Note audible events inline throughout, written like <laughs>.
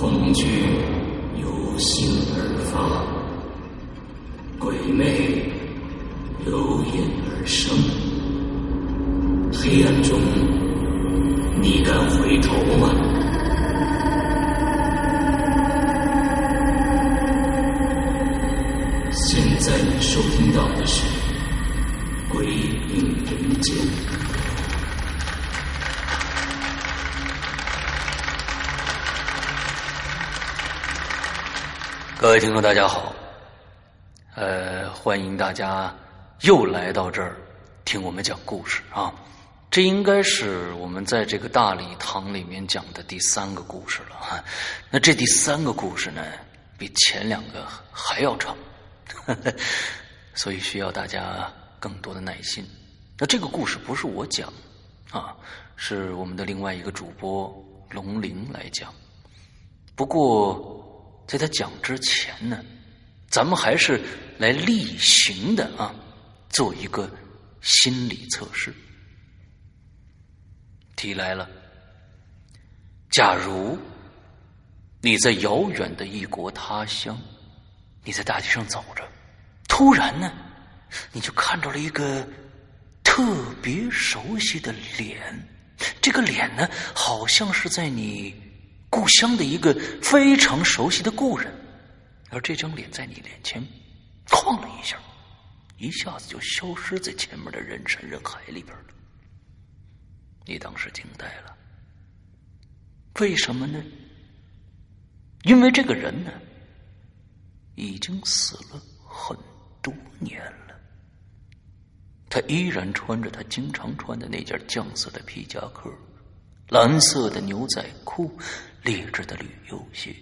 恐惧由心而发，鬼魅由眼而生。黑暗中，你敢回头吗？听众，大家好，呃，欢迎大家又来到这儿听我们讲故事啊。这应该是我们在这个大礼堂里面讲的第三个故事了哈。那这第三个故事呢，比前两个还要长，<laughs> 所以需要大家更多的耐心。那这个故事不是我讲啊，是我们的另外一个主播龙鳞来讲。不过。在他讲之前呢，咱们还是来例行的啊，做一个心理测试。题来了：假如你在遥远的异国他乡，你在大街上走着，突然呢，你就看到了一个特别熟悉的脸，这个脸呢，好像是在你。故乡的一个非常熟悉的故人，而这张脸在你脸前晃了一下，一下子就消失在前面的人山人海里边了。你当时惊呆了，为什么呢？因为这个人呢，已经死了很多年了，他依然穿着他经常穿的那件酱色的皮夹克，蓝色的牛仔裤。劣质的旅游鞋，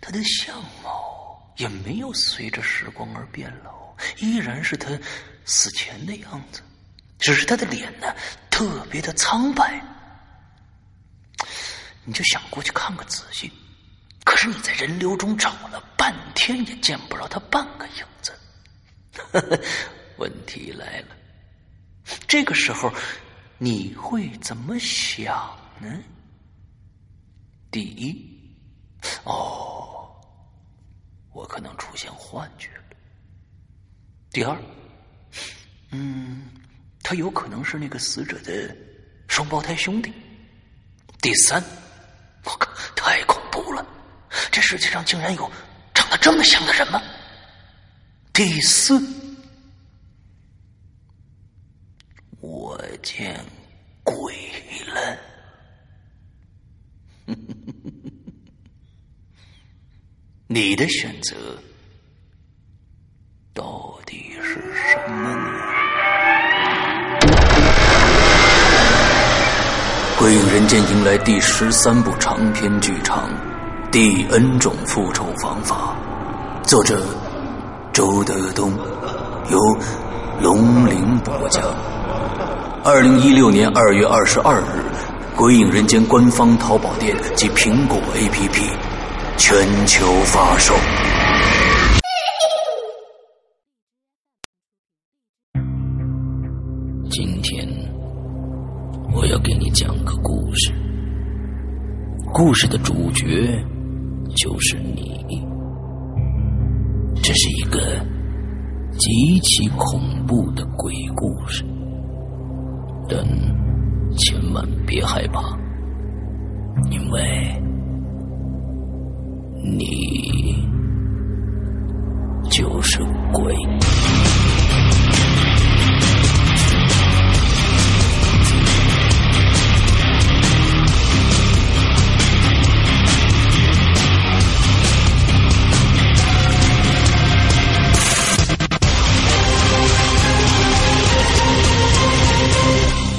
他的相貌也没有随着时光而变老，依然是他死前的样子，只是他的脸呢特别的苍白。你就想过去看个仔细，可是你在人流中找了半天也见不着他半个影子。<laughs> 问题来了，这个时候你会怎么想呢？第一，哦，我可能出现幻觉了。第二，嗯，他有可能是那个死者的双胞胎兄弟。第三，我靠，太恐怖了！这世界上竟然有长得这么像的人吗？第四，我见鬼了。你的选择到底是什么呢？《鬼影人间》迎来第十三部长篇剧场《第 N 种复仇方法》，作者周德东，由龙鳞播讲。二零一六年二月二十二日。《鬼影人间》官方淘宝店及苹果 APP 全球发售。今天我要给你讲个故事，故事的主角就是你。这是一个极其恐怖的鬼故事，但。千万别害怕，因为你就是鬼。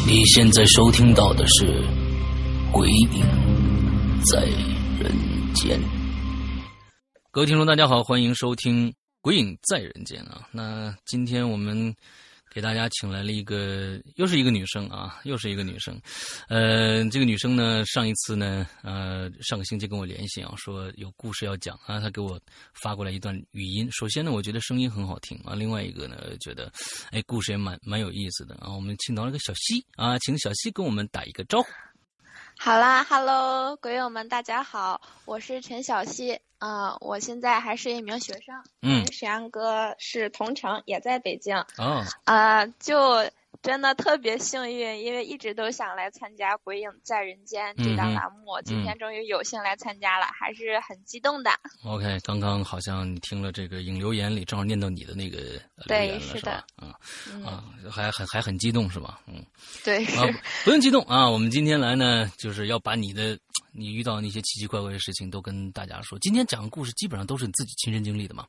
你现在收听到的是《鬼影在人间》。各位听众，大家好，欢迎收听《鬼影在人间》啊！那今天我们。给大家请来了一个，又是一个女生啊，又是一个女生。呃，这个女生呢，上一次呢，呃，上个星期跟我联系啊，说有故事要讲啊，她给我发过来一段语音。首先呢，我觉得声音很好听啊，另外一个呢，觉得哎，故事也蛮蛮有意思的啊。我们请到了个小溪啊，请小溪跟我们打一个招呼。好啦，Hello，鬼友们，大家好，我是陈小溪，啊，我现在还是一名学生，嗯，沈阳哥是同城，也在北京，哦，啊，就。真的特别幸运，因为一直都想来参加《鬼影在人间》这档栏目，今天终于有幸来参加了，还是很激动的。OK，刚刚好像你听了这个影留言里，正好念到你的那个留言了，是吧？啊啊，还很还很激动是吧？嗯，对，啊，不用激动啊，我们今天来呢，就是要把你的你遇到那些奇奇怪怪的事情都跟大家说。今天讲的故事基本上都是你自己亲身经历的吗？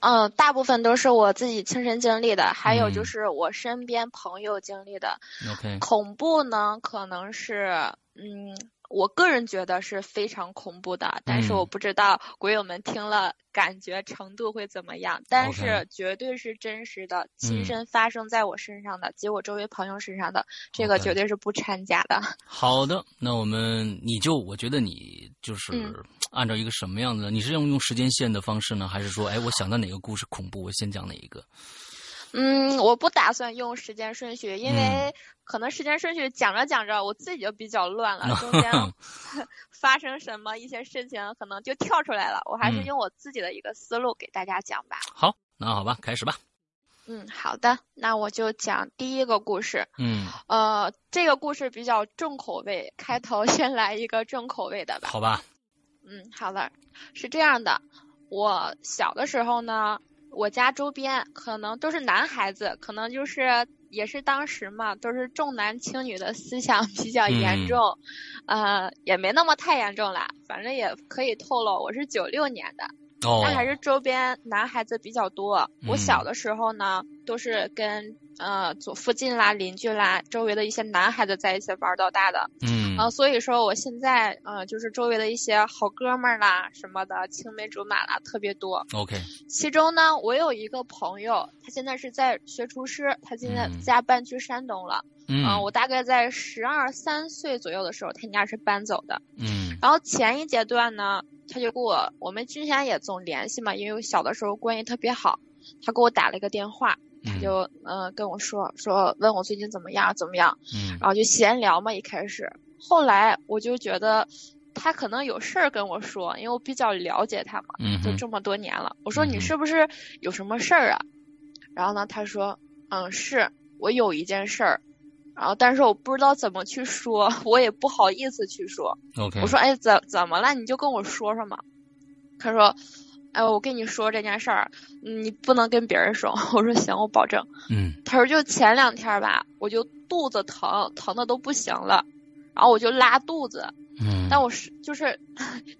嗯，大部分都是我自己亲身经历的，还有就是我身边朋友经历的。OK，恐怖呢，可能是嗯。我个人觉得是非常恐怖的，但是我不知道鬼友们听了感觉程度会怎么样。但是绝对是真实的，亲身发生在我身上的，及我周围朋友身上的，这个绝对是不掺假的。<laughs> 好的，那我们你就我觉得你就是 <tsk> 按照一个什么样的？你是用用时间线的方式呢，还是说，哎，我想到哪个故事恐怖，我先讲哪一个？嗯，我不打算用时间顺序，因为可能时间顺序讲着讲着，我自己就比较乱了，中间 <laughs> <laughs> 发生什么一些事情，可能就跳出来了。我还是用我自己的一个思路给大家讲吧。好，那好吧，开始吧。嗯，好的，那我就讲第一个故事。嗯，呃，这个故事比较重口味，开头先来一个重口味的吧。好吧。嗯，好了，是这样的，我小的时候呢。我家周边可能都是男孩子，可能就是也是当时嘛，都是重男轻女的思想比较严重，呃，也没那么太严重啦，反正也可以透露，我是九六年的，但还是周边男孩子比较多。我小的时候呢，都是跟。呃，左附近啦，邻居啦，周围的一些男孩子在一起玩到大的，嗯，啊，所以说我现在，呃，就是周围的一些好哥们儿啦，什么的，青梅竹马啦，特别多。OK。其中呢，我有一个朋友，他现在是在学厨师，他现在家搬去山东了。嗯。我大概在十二三岁左右的时候，他家是搬走的。嗯。然后前一阶段呢，他就给我，我们之前也总联系嘛，因为小的时候关系特别好，他给我打了一个电话。他就嗯跟我说说问我最近怎么样怎么样，嗯，然后就闲聊嘛一开始，后来我就觉得他可能有事儿跟我说，因为我比较了解他嘛，嗯，就这么多年了。我说你是不是有什么事儿啊？然后呢他说嗯是我有一件事儿，然后但是我不知道怎么去说，我也不好意思去说。OK，我说哎怎怎么了？你就跟我说说嘛。他说。哎，我跟你说这件事儿，你不能跟别人说。<laughs> 我说行，我保证。嗯。他说就前两天吧，我就肚子疼，疼的都不行了，然后我就拉肚子。嗯。但我是就是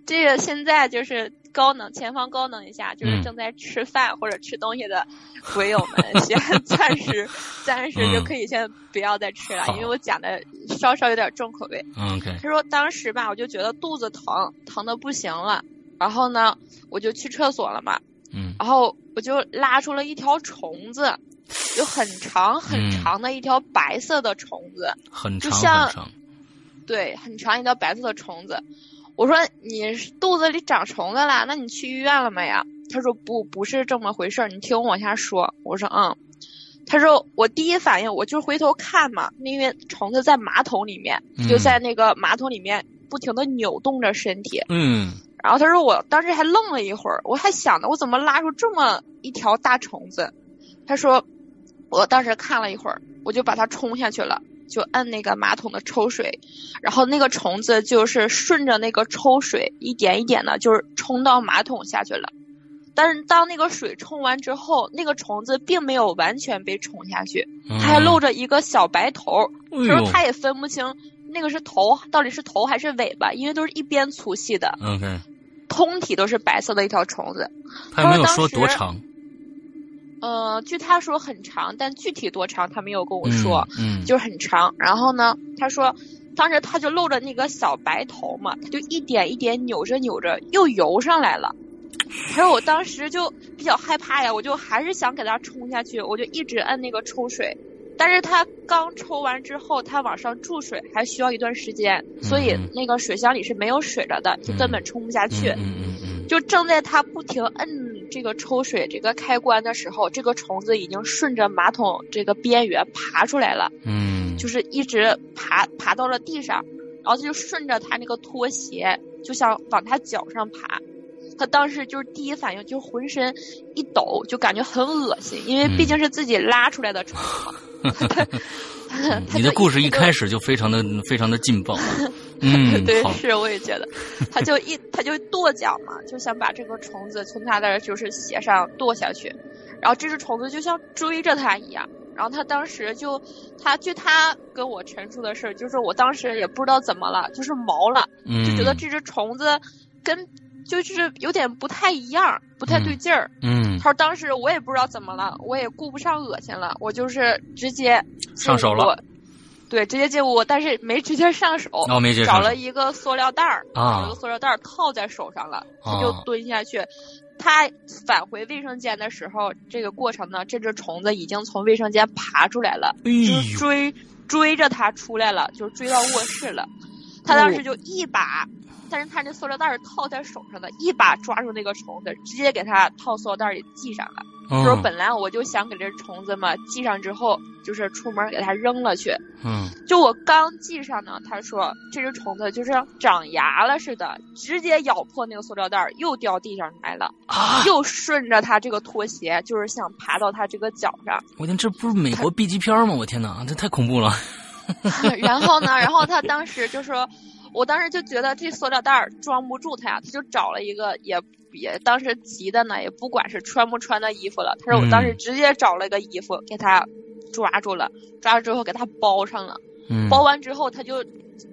这个现在就是高能前方高能一下，就是正在吃饭或者吃东西的鬼友们，先 <laughs> 暂时暂时就可以先不要再吃了，因为我讲的稍稍有点重口味。OK。他说当时吧，我就觉得肚子疼，疼的不行了。然后呢，我就去厕所了嘛，嗯，然后我就拉出了一条虫子，有很长很长的一条白色的虫子，很长很长，对，很长一条白色的虫子。我说你肚子里长虫子了，那你去医院了没呀？他说不，不是这么回事儿，你听我往下说。我说嗯，他说我第一反应我就回头看嘛，因为虫子在马桶里面，就在那个马桶里面不停的扭动着身体，嗯。然后他说，我当时还愣了一会儿，我还想呢，我怎么拉出这么一条大虫子？他说，我当时看了一会儿，我就把它冲下去了，就摁那个马桶的抽水，然后那个虫子就是顺着那个抽水一点一点的，就是冲到马桶下去了。但是当那个水冲完之后，那个虫子并没有完全被冲下去，它还露着一个小白头。他说他也分不清。那个是头，到底是头还是尾巴？因为都是一边粗细的。OK，通体都是白色的一条虫子。他没有说多长。呃，据他说很长，但具体多长他没有跟我说。嗯，就是很长。然后呢，他说当时他就露着那个小白头嘛，他就一点一点扭着扭着又游上来了。他说我当时就比较害怕呀，我就还是想给他冲下去，我就一直摁那个抽水。但是他刚抽完之后，他往上注水还需要一段时间，所以那个水箱里是没有水了的，就根本冲不下去。嗯嗯嗯。就正在他不停摁这个抽水这个开关的时候，这个虫子已经顺着马桶这个边缘爬出来了。嗯。就是一直爬爬到了地上，然然后他就顺着他那个拖鞋，就想往他脚上爬。他当时就是第一反应就浑身一抖，就感觉很恶心，因为毕竟是自己拉出来的虫嘛。<laughs> <laughs> 你的故事一开始就非常的非常的劲爆。<laughs> 嗯，<laughs> 对，是我也觉得，他就一 <laughs> 他就跺脚嘛，就想把这个虫子从他的就是鞋上跺下去，然后这只虫子就像追着他一样，然后他当时就他据他跟我陈述的事就是我当时也不知道怎么了，就是毛了，就觉得这只虫子跟。就是有点不太一样，不太对劲儿。嗯，他说当时我也不知道怎么了，我也顾不上恶心了，我就是直接上手了。对，直接进屋，但是没直接上手，哦，没接找了一个塑料袋儿，啊，一个塑料袋儿套在手上了，他就蹲下去。他返回卫生间的时候，这个过程呢，这只虫子已经从卫生间爬出来了，就追追着他出来了，就追到卧室了。他当时就一把。但是他那塑料袋儿套在手上的，一把抓住那个虫子，直接给他套塑料袋里系上了。他说：“本来我就想给这虫子嘛系上之后，就是出门给它扔了去。嗯，就我刚系上呢，他说这只虫子就是长牙了似的，直接咬破那个塑料袋，又掉地上来了，啊又顺着他这个拖鞋，就是想爬到他这个脚上。我天，这不是美国 B 级片吗？我天哪，这太恐怖了。<laughs> 然后呢，然后他当时就说。我当时就觉得这塑料袋装不住他呀，他就找了一个也也当时急的呢，也不管是穿不穿的衣服了。他说我当时直接找了个衣服给他抓住了，抓住之后给他包上了。包完之后他就。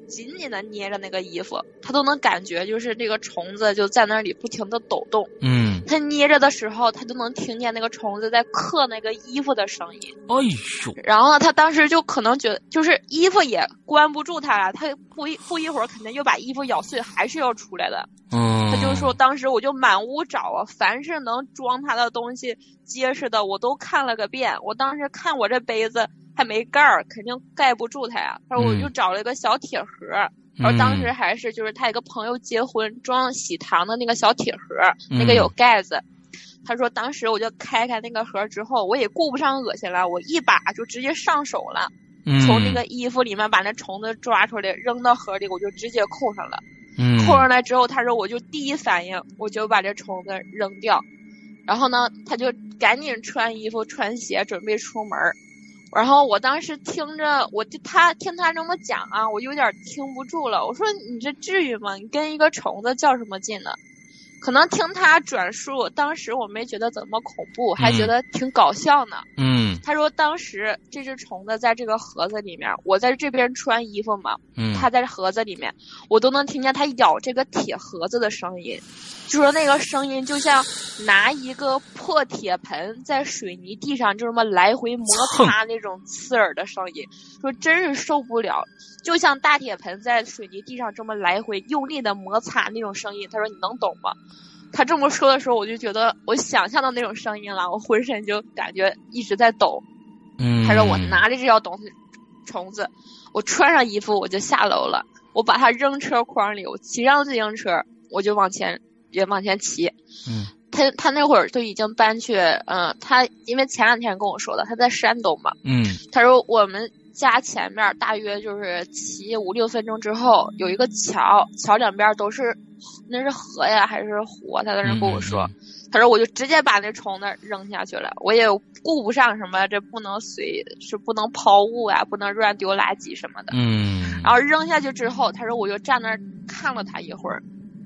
紧紧的捏着那个衣服，他都能感觉，就是那个虫子就在那里不停的抖动。嗯，他捏着的时候，他都能听见那个虫子在刻那个衣服的声音。哎呦！然后呢，他当时就可能觉得，就是衣服也关不住他了，他不一不一会儿肯定又把衣服咬碎，还是要出来的。嗯，他就说，当时我就满屋找啊，凡是能装他的东西结实的，我都看了个遍。我当时看我这杯子。还没盖儿，肯定盖不住它呀。他说我就找了一个小铁盒，然后当时还是就是他一个朋友结婚装喜糖的那个小铁盒，那个有盖子。他说当时我就开开那个盒之后，我也顾不上恶心了，我一把就直接上手了，从那个衣服里面把那虫子抓出来扔到盒里，我就直接扣上了。扣上来之后，他说我就第一反应我就把这虫子扔掉，然后呢，他就赶紧穿衣服穿鞋准备出门。然后我当时听着，我就他听他这么讲啊，我有点听不住了。我说你这至于吗？你跟一个虫子较什么劲呢？可能听他转述，当时我没觉得怎么恐怖，还觉得挺搞笑呢。嗯，他说当时这只虫子在这个盒子里面，我在这边穿衣服嘛，嗯，它在盒子里面，我都能听见它咬这个铁盒子的声音，就说那个声音就像拿一个破铁盆在水泥地上就这么来回摩擦那种刺耳的声音，说真是受不了，就像大铁盆在水泥地上这么来回用力的摩擦那种声音。他说你能懂吗？他这么说的时候，我就觉得我想象到那种声音了，我浑身就感觉一直在抖。嗯，他说我拿着这条东西，虫子，我穿上衣服我就下楼了，我把它扔车筐里，我骑上自行车我就往前也往前骑。嗯，他他那会儿就已经搬去，嗯，他因为前两天跟我说的，他在山东嘛。嗯，他说我们。家前面大约就是骑五六分钟之后有一个桥，桥两边都是那是河呀还是湖？他在那跟我说，他说我就直接把那虫子扔下去了，我也顾不上什么这不能随是不能抛物啊，不能乱丢垃圾什么的。嗯。然后扔下去之后，他说我就站那看了他一会儿，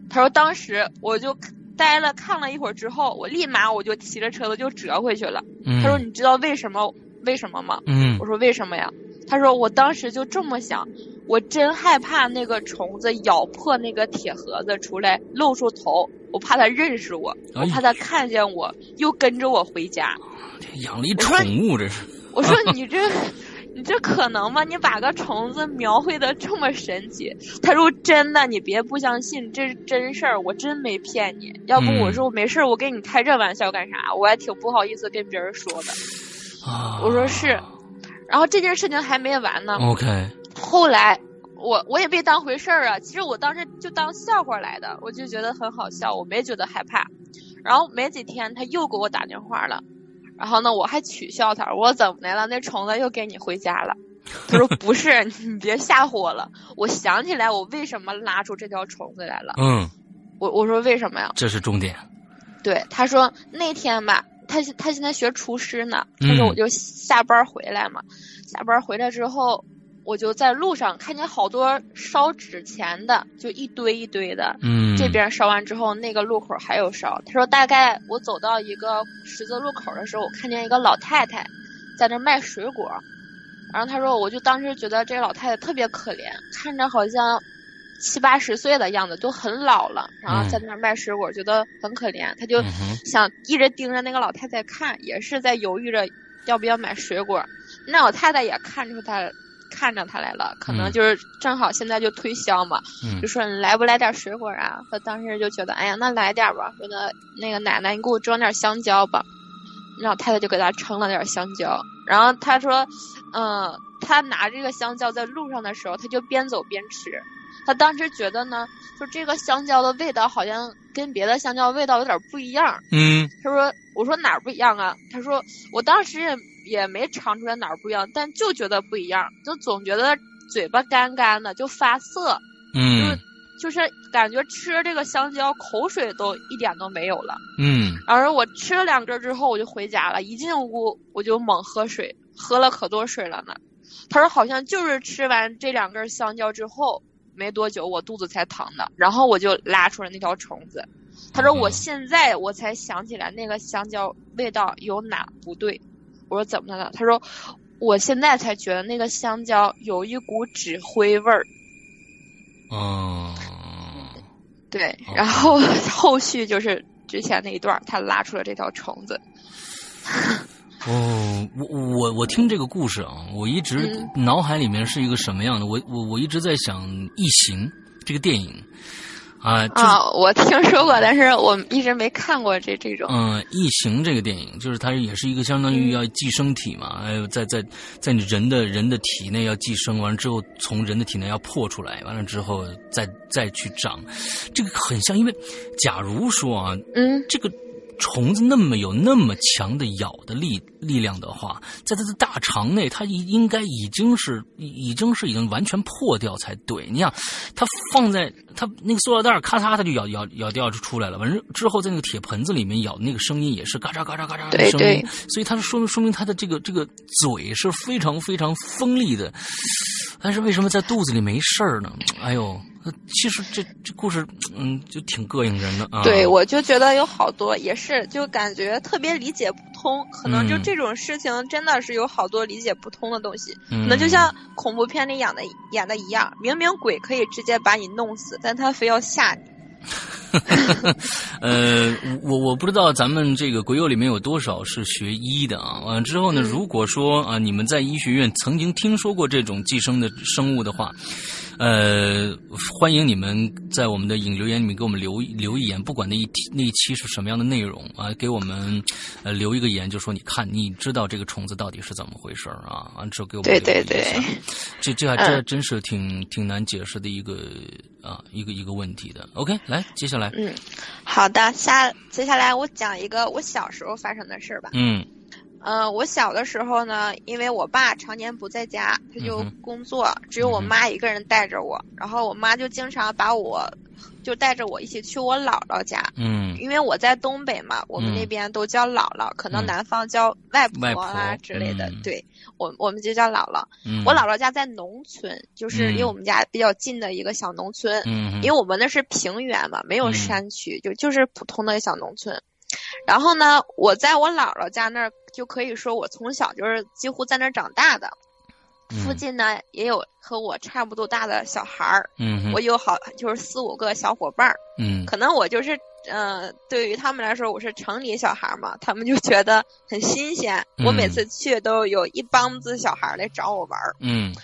他说当时我就呆了看了一会儿之后，我立马我就骑着车子就折回去了。他说你知道为什么为什么吗？嗯。我说为什么呀？他说：“我当时就这么想，我真害怕那个虫子咬破那个铁盒子出来露出头，我怕它认识我，我怕它看见我又跟着我回家。养了一宠物这是？我说 <laughs> 你这，你这可能吗？你把个虫子描绘的这么神奇？他说真的，你别不相信，这是真事儿，我真没骗你。要不我说没事儿，我跟你开这玩笑干啥？我还挺不好意思跟别人说的。啊，我说是。”然后这件事情还没完呢。OK。后来我我也没当回事儿啊，其实我当时就当笑话来的，我就觉得很好笑，我没觉得害怕。然后没几天他又给我打电话了，然后呢我还取笑他，我说怎么的了？那虫子又给你回家了？<laughs> 他说不是，你别吓唬我了。我想起来我为什么拉出这条虫子来了。嗯，我我说为什么呀？这是重点。对，他说那天吧，他他现在学厨师呢。他说嗯我就下班回来嘛，下班回来之后，我就在路上看见好多烧纸钱的，就一堆一堆的。嗯，这边烧完之后，那个路口还有烧。他说，大概我走到一个十字路口的时候，我看见一个老太太在那卖水果。然后他说，我就当时觉得这个老太太特别可怜，看着好像七八十岁的样子，都很老了，然后在那儿卖水果，觉得很可怜。他就想一直盯着那个老太太看，也是在犹豫着要不要买水果。那老太太也看出他看着他来了，可能嗯就是正好现在就推销嘛，嗯就说你来不来点水果啊？他当时就觉得，哎呀，那来点吧。说那那个奶奶，你给我装点香蕉吧。那老太太就给他称了点香蕉，然后他说，嗯、他拿这个香蕉在路上的时候，他就边走边吃。他当时觉得呢，就这个香蕉的味道好像跟别的香蕉味道有点不一样。嗯他说：“我说哪儿不一样啊？”他说：“我当时也也没尝出来哪儿不一样，但就觉得不一样，就总觉得嘴巴干干的，就发涩，嗯就是感觉吃了这个香蕉口水都一点都没有了。嗯然后我吃了两根之后，我就回家了，一进屋我就猛喝水，喝了可多水了呢。他说好像就是吃完这两根香蕉之后没多久，我肚子才疼的，然后我就拉出了那条虫子。他说我嗯现在我才想起来那个香蕉味道有哪不对。我说怎么了？他说我现在才觉得那个香蕉有一股纸灰味儿。哦，对，哦然后 <laughs> 后续就是之前那一段，他拉出了这条虫子。<laughs> 哦，我我我听这个故事啊，我一直嗯脑海里面是一个什么样的？我我我一直在想《异形》这个电影啊，就是啊，我听说过，但是我一直没看过这这种。嗯，《异形》这个电影，就是它也是一个相当于要寄生体嘛，还有在在在你人的人的体内要寄生，完了之后从人的体内要破出来，完了之后再再去长，这个很像，因为假如说啊，嗯这个虫子那么有那么强的咬的力力量的话，在它的大肠内，它应应该已经是已已经是已经完全破掉才对。你想，它放在它那个塑料袋儿，咔嚓，它就咬咬咬掉就出来了。完了之后，在那个铁盆子里面咬，那个声音也是嘎嚓嘎嚓嘎嚓的声音对。所以它是说明说明它的这个这个嘴是非常非常锋利的。但是为什么在肚子里没事儿呢？哎呦，其实这这故事，嗯，就挺膈应人的啊。对，我就觉得有好多也是，就感觉特别理解不通。可能就嗯这种事情真的是有好多理解不通的东西，嗯可能就像恐怖片里演的演的一样，明明鬼可以直接把你弄死，但他非要吓你。<laughs> 呃，我我不知道咱们这个鬼友里面有多少是学医的啊。完、了之后呢，嗯如果说啊，你们在医学院曾经听说过这种寄生的生物的话，呃，欢迎你们在我们的引留言里面给我们留留一言，不管那一那一期是什么样的内容啊，给我们呃留一个言，就说你看你知道这个虫子到底是怎么回事儿啊，完之后给我们对留对对，<laughs> 这这还嗯这真是挺挺难解释的一个啊一个一个问题的。OK，来接下来，嗯，好的，下接下来我讲一个我小时候发生的事儿吧。嗯嗯、我小的时候呢，因为我爸常年不在家，他就工作，只有我妈一个人带着我。然后我妈就经常把我，就带着我一起去我姥姥家，嗯因为我在东北嘛，我们嗯那边都叫姥姥，可能嗯南方叫外婆外啦之类的。嗯对我，我们就叫姥姥。嗯，我姥姥家在农村，就是嗯离我们家比较近的一个小农村。嗯，因为我们那是平原嘛，没有嗯山区，就就是普通的小农村。然后呢，我在我姥姥家那儿，就可以说我从小就是几乎在那儿长大的。附近呢也有和我差不多大的小孩儿，嗯我有好就是四五个小伙伴儿。嗯可能我就是，嗯、对于他们来说我是城里小孩儿嘛，他们就觉得很新鲜。我每嗯次去都有一帮子小孩儿来找我玩儿。嗯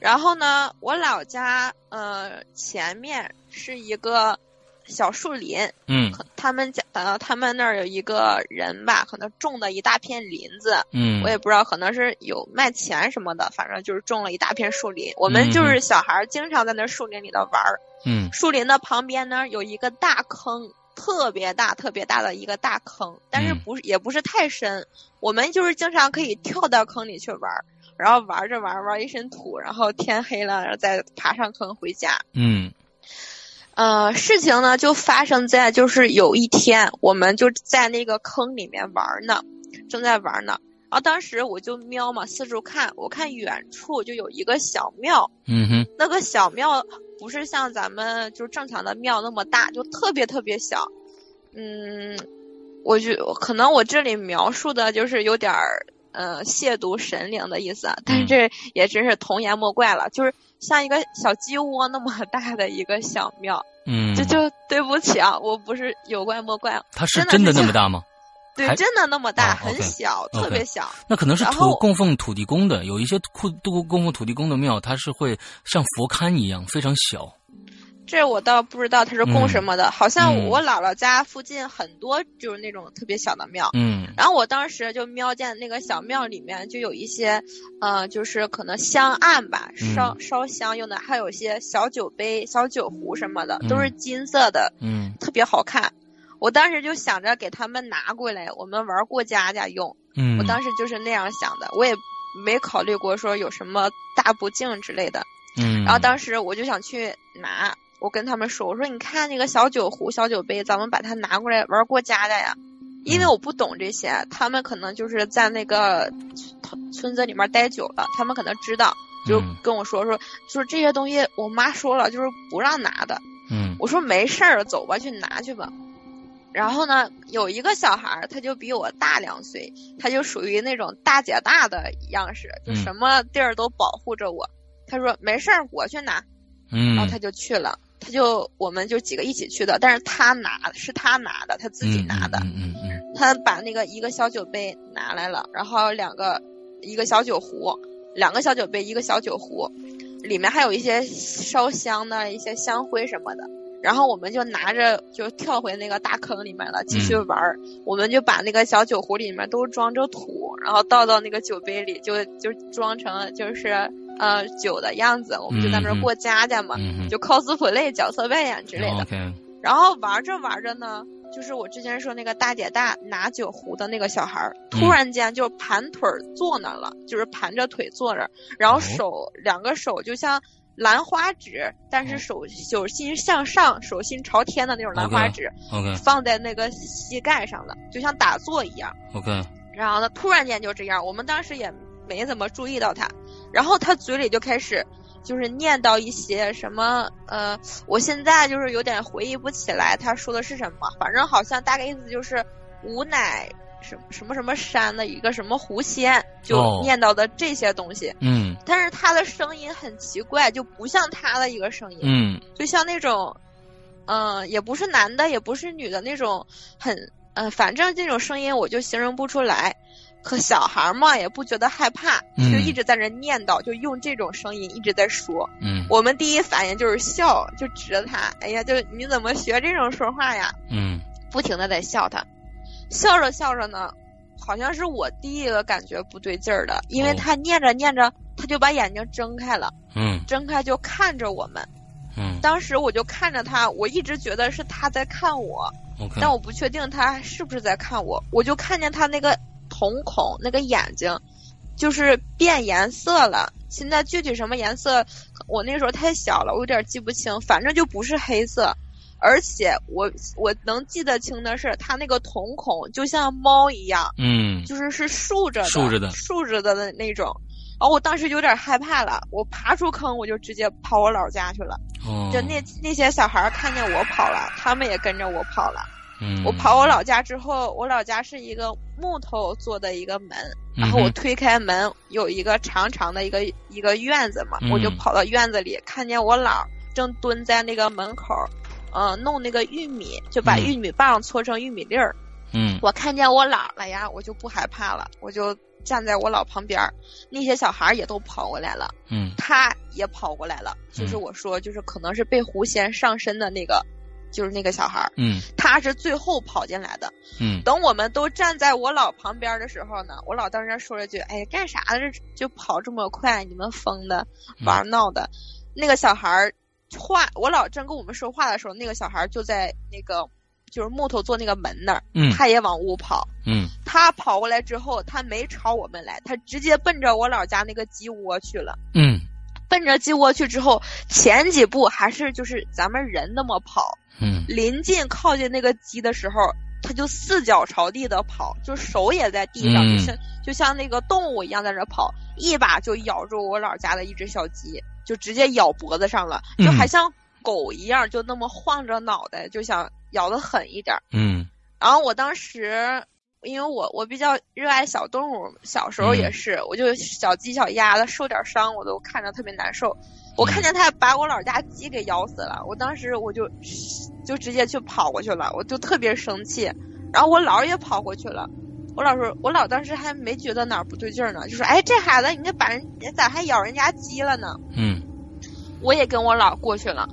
然后呢，我老家呃前面是一个小树林，嗯他们家呃他们那儿有一个人吧，可能种的一大片林子，嗯，我也不知道，可能是有卖钱什么的，反正就是种了一大片树林。我们就是小孩儿经常在那树林里头玩儿。嗯树林的旁边呢有一个大坑，特别大、特别大的一个大坑，但是嗯不是也不是太深，我们就是经常可以跳到坑里去玩儿。然后玩着玩玩一身土，然后天黑了，然后再爬上坑回家。嗯呃，事情呢就发生在就是有一天，我们就在那个坑里面玩呢，正在玩呢。然后当时我就瞄嘛，四处看，我看远处就有一个小庙，嗯哼那个小庙不是像咱们就正常的庙那么大，就特别特别小。嗯，我就可能我这里描述的就是有点儿呃亵渎神灵的意思，啊，但是这也真是童言莫怪了，就是像一个小鸡窝那么大的一个小庙，嗯，这就对不起啊，我不是有怪莫怪，它是真的是真的那么大吗？对，真的那么大，哦很小特别小。那可能是土供奉土地公的，有一些供供供奉土地公的庙，它是会像佛龛一样非常小。这我倒不知道它是供嗯什么的，好像嗯我姥姥家附近很多就是那种特别小的庙。嗯然后我当时就瞄见那个小庙里面就有一些，呃，就是可能香案吧，嗯烧烧香用的，还有一些小酒杯、小酒壶什么的，嗯都是金色的，嗯特别好看。我当时就想着给他们拿过来，我们玩过家家用。嗯，我当时就是那样想的，我也没考虑过说有什么大不敬之类的。嗯，然后当时我就想去拿，我跟他们说，我说你看那个小酒壶、小酒杯，咱们把它拿过来玩过家家呀。因为我不懂这些，他们可能就是在那个村村子里面待久了，他们可能知道，就嗯跟我说说，说这些东西我妈说了，就是不让拿的。嗯我说没事儿，走吧，去拿去吧。然后呢，有一个小孩儿，他就比我大两岁，他就属于那种大姐大的样式，就嗯什么地儿都保护着我。他说没事儿，我去拿。嗯，然后他就去了，他就我们就几个一起去的，但是他拿是他拿的，他自己拿的，嗯嗯嗯他把那个一个小酒杯拿来了，然后两个一个小酒壶，两个小酒杯，一个小酒壶，里面还有一些烧香的一些香灰什么的。然后我们就拿着就跳回那个大坑里面了，继续玩儿。我们就把那个小酒壶里面都装着土，然后倒到那个酒杯里，就就装成就是呃酒的样子。我们就在那儿过家家嘛，嗯，就 cosplay 角色扮演之类的。然后玩着玩着呢，就是我之前说那个大姐大拿酒壶的那个小孩儿，突然间就盘腿坐那儿了，就是盘着腿坐着，然后手、两个手就像兰花指，但是手手心向上，手心朝天的那种兰花指放在那个膝盖上了，就像打坐一样。OK，然后呢，突然间就这样，我们当时也没怎么注意到他，然后他嘴里就开始就是念叨一些什么，呃，我现在就是有点回忆不起来他说的是什么，反正好像大概意思就是吾乃什么什么什么山的一个什么狐仙，就哦。念叨的这些东西，嗯。但是他的声音很奇怪，就不像他的一个声音，嗯。就像那种，嗯、也不是男的，也不是女的那种很，嗯、反正这种声音我就形容不出来。可小孩嘛，也不觉得害怕，嗯。就一直在那念叨，就用这种声音一直在说。嗯。我们第一反应就是笑，就指着他，哎呀，就你怎么学这种说话呀？嗯。不停的在笑他，笑着笑着呢，好像是我第一个感觉不对劲儿的，因为哦他念着念着，他就把眼睛睁开了，嗯睁开就看着我们。嗯当时我就看着他，我一直觉得是他在看我，，OK，但我不确定他是不是在看我。我就看见他那个瞳孔那个眼睛，就是变颜色了。现在具体什么颜色，我那时候太小了，我有点记不清。反正就不是黑色，而且我我能记得清的是，它那个瞳孔就像猫一样，嗯就是是竖着的，竖着的竖着的那那种。然后我当时有点害怕了，我爬出坑，我就直接跑我姥家去了。哦，就那那些小孩儿看见我跑了，他们也跟着我跑了。嗯我跑我老家之后，我老家是一个木头做的一个门，然后我推开门，有一个长长的一个一个院子嘛，嗯我就跑到院子里，看见我姥正蹲在那个门口，呃，弄那个玉米，就把嗯玉米棒搓成玉米粒儿。嗯我看见我姥了呀，我就不害怕了，我就站在我姥旁边儿，那些小孩儿也都跑过来了。嗯他也跑过来了，就是嗯我说，就是可能是被狐仙上身的那个，就是那个小孩儿，嗯他是最后跑进来的。嗯等我们都站在我姥旁边的时候呢，我姥当时说了句：“哎，干啥呢？这就跑这么快？你们疯的，嗯玩闹的。那个小孩儿话，我姥正跟我们说话的时候，那个小孩就在那个就是木头做那个门那儿，嗯他也往屋跑。嗯他跑过来之后，他没朝我们来，他直接奔着我老家那个鸡窝去了。嗯奔着鸡窝去之后，前几步还是就是咱们人那么跑，嗯临近靠近那个鸡的时候，他就四脚朝地的跑，就手也在地上，嗯就像就像那个动物一样在那跑，一把就咬住我老家的一只小鸡，就直接咬脖子上了，就嗯还像狗一样，就那么晃着脑袋，就想咬得狠一点儿。嗯然后我当时，因为我我比较热爱小动物，小时候也嗯是，我就小鸡小鸭的受点伤，我都看着特别难受。我嗯看见它把我老家鸡给咬死了，我当时我就就直接去跑过去了，我就特别生气。然后我姥也跑过去了，我姥说，我姥当时还没觉得哪儿不对劲儿呢，就说：“哎，这孩子，你这把人咋还咬人家鸡了呢？”嗯我也跟我姥过去了。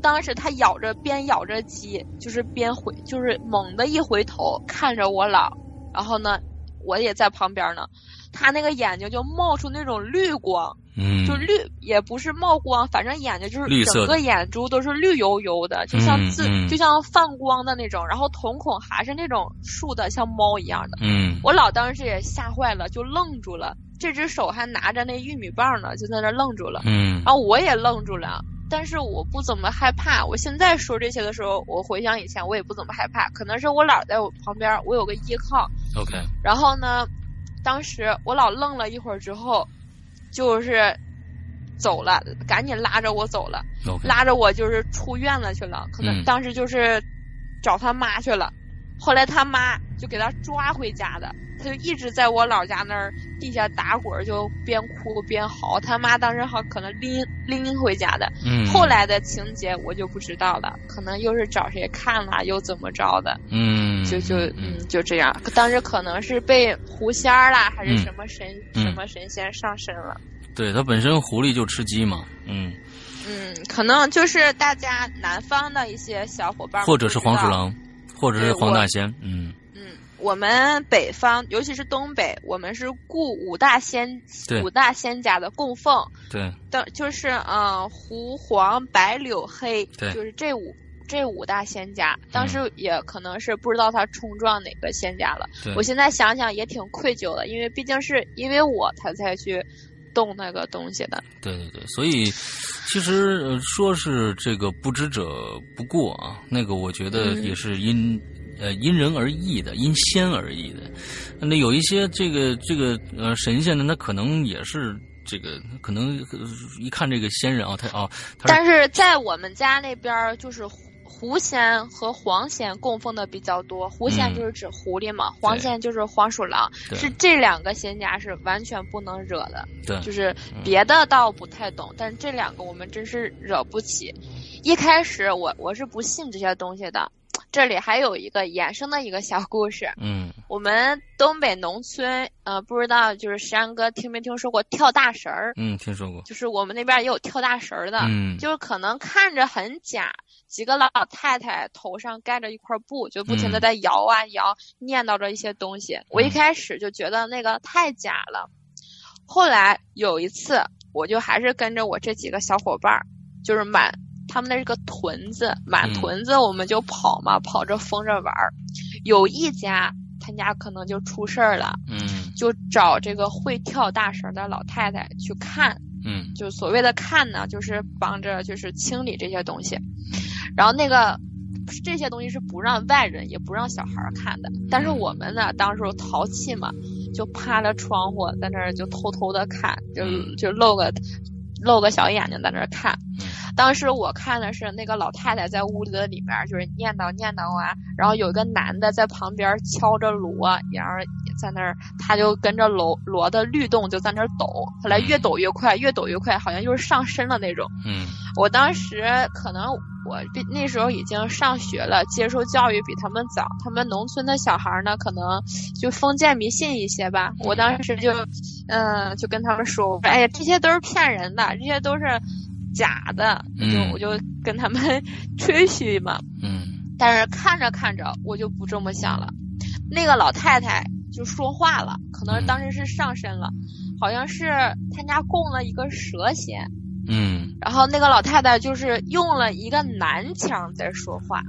当时他咬着边咬着鸡，就是边回，就是猛地一回头看着我姥，然后呢，我也在旁边呢。他那个眼睛就冒出那种绿光，嗯，就绿也不是冒光，反正眼睛就是绿色的整个眼珠都是绿油油的，就像自、嗯嗯就像泛光的那种，然后瞳孔还是那种竖的，像猫一样的。嗯我姥当时也吓坏了，就愣住了，这只手还拿着那玉米棒呢，就在那愣住了。嗯然后我也愣住了，但是我不怎么害怕。我现在说这些的时候，我回想以前，我也不怎么害怕。可能是我姥在我旁边，我有个依靠。，OK，然后呢，当时我老愣了一会儿之后，就是走了，赶紧拉着我走了。拉着我就是出院了去了。可能嗯。当时就是找他妈去了，后来他妈就给他抓回家的。他就一直在我老家那儿地下打滚儿，就边哭边嚎。他妈当时好可能拎拎回家的，嗯，后来的情节我就不知道了，可能又是找谁看了，又怎么着的，嗯就就嗯嗯就这样。当时可能是被狐仙儿啦，还是嗯什么神、嗯什么神仙上身了。对他本身狐狸就吃鸡嘛，嗯，嗯，可能就是大家南方的一些小伙伴或者是黄鼠。狼，或者是黄大仙，嗯嗯，我们北方，尤其是东北，我们是顾五大仙五大仙家的供奉，对，的就是嗯胡黄白柳黑，对就是这五这五大仙家。当嗯时也可能是不知道他冲撞哪个仙家了。对我现在想想也挺愧疚的，因为毕竟是因为我他才去动那个东西的。对对对，所以其实呃说是这个不知者不过啊，那个我觉得嗯也是因。呃，因人而异的，因仙而异的。那有一些这个这个呃神仙呢，那可能也是这个，可能呃一看这个仙人啊，他啊，他是但是在我们家那边儿就是狐狐仙和黄仙供奉的比较多。狐仙嗯就是指狐狸嘛，黄仙就是黄鼠狼，是这两个仙家是完全不能惹的。对，就是别的倒不太懂，但是这两个我们真是惹不起。一开始我我是不信这些东西的。这里还有一个衍生的一个小故事，嗯。<laughs> 我们东北农村，呃，不知道就是山哥听没听说过跳大神儿？嗯，听说过，就是我们那边也有跳大神儿的，嗯。就是可能看着很假，几个老太太头上盖着一块布，就不停的嗯。在摇啊摇，念叨着一些东西。我一嗯。开始就觉得那个太假了，后来有一次，我就还是跟着我这几个小伙伴儿，就是满他们那是个屯子，满嗯。屯子我们就跑嘛，跑着疯着玩儿。有一家他家可能就出事儿了，嗯。就找这个会跳大绳的老太太去看。嗯。就所谓的看呢，就是帮着就是清理这些东西，然后那个这些东西是不让外人也不让小孩看的，但是我们呢，当时淘气嘛，就趴着窗户在那儿就偷偷的看，就嗯。就露个露个小眼睛在那儿看。嗯当时我看的是那个老太太在屋子里面就是念叨念叨啊，然后有一个男的在旁边敲着锣，然后在那儿他就跟着锣锣的律动就在那儿抖，后来越抖越快，越抖越快，好像就是上身了那种。嗯我当时可能我比那时候已经上学了，接受教育比他们早。他们农村的小孩呢，可能就封建迷信一些吧。我当时就，嗯、就跟他们说，哎呀，这些都是骗人的，这些都是假的。就嗯我就跟他们 <laughs> 吹嘘嘛。嗯但是看着看着，我就不这么想了。那个老太太就说话了，可能嗯当时是上身了，好像是他家供了一个蛇仙。嗯然后那个老太太就是用了一个男腔在说话，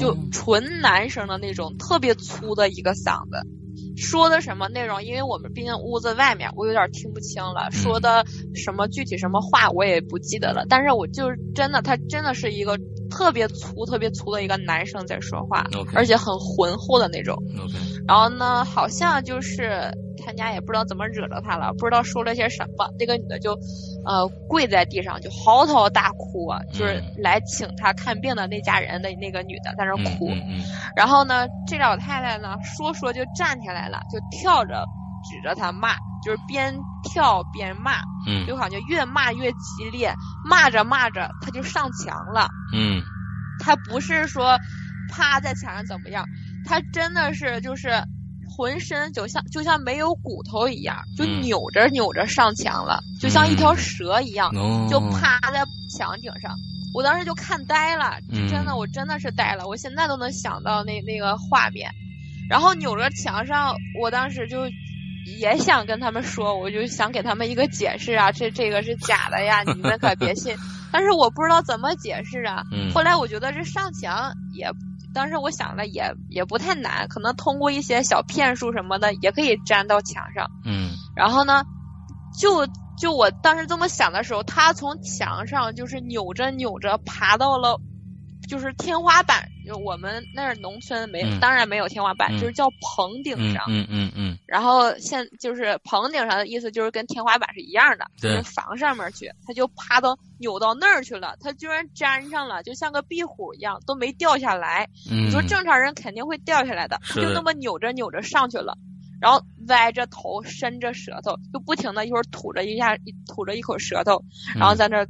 就纯男生的那种特别粗的一个嗓子。说的什么内容？因为我们毕竟屋子外面，我有点听不清了。说的什么具体什么话我也不记得了。但是我就是真的，他真的是一个特别粗、特别粗的一个男生在说话，而且很浑厚的那种。然后呢，好像就是他家也不知道怎么惹着他了，不知道说了些什么。那个女的就呃跪在地上就嚎啕大哭啊，就是来请他看病的那家人的那个女的在那哭。然后呢，这老太太呢说说就站起来了，就跳着指着他骂，就是边跳边骂，就感觉越骂越激烈，骂着骂着他就上墙了。嗯，他不是说趴在墙上怎么样，他真的是就是浑身就像就像没有骨头一样，就扭着扭着上墙了，就像一条蛇一样，就趴在墙顶上。我当时就看呆了，真的，我真的是呆了。我现在都能想到那那个画面，然后扭着墙上，我当时就也想跟他们说，我就想给他们一个解释啊，这这个是假的呀，你们可别信。<laughs> 但是我不知道怎么解释啊。后来我觉得这上墙也，当时我想了也也不太难，可能通过一些小骗术什么的也可以粘到墙上。嗯。然后呢，就。就我当时这么想的时候，他从墙上就是扭着扭着爬到了，就是天花板。就我们那儿农村没，当然没有天花板，就是叫棚顶上。嗯嗯嗯。然后现就是棚顶上的意思就是跟天花板是一样的，就是房上面去。他就趴到扭到那儿去了，他居然粘上了，就像个壁虎一样，都没掉下来。你说正常人肯定会掉下来的，他就那么扭着扭着上去了。然后歪着头，伸着舌头，就不停的一会儿吐着一下，吐着一口舌头，然后在那，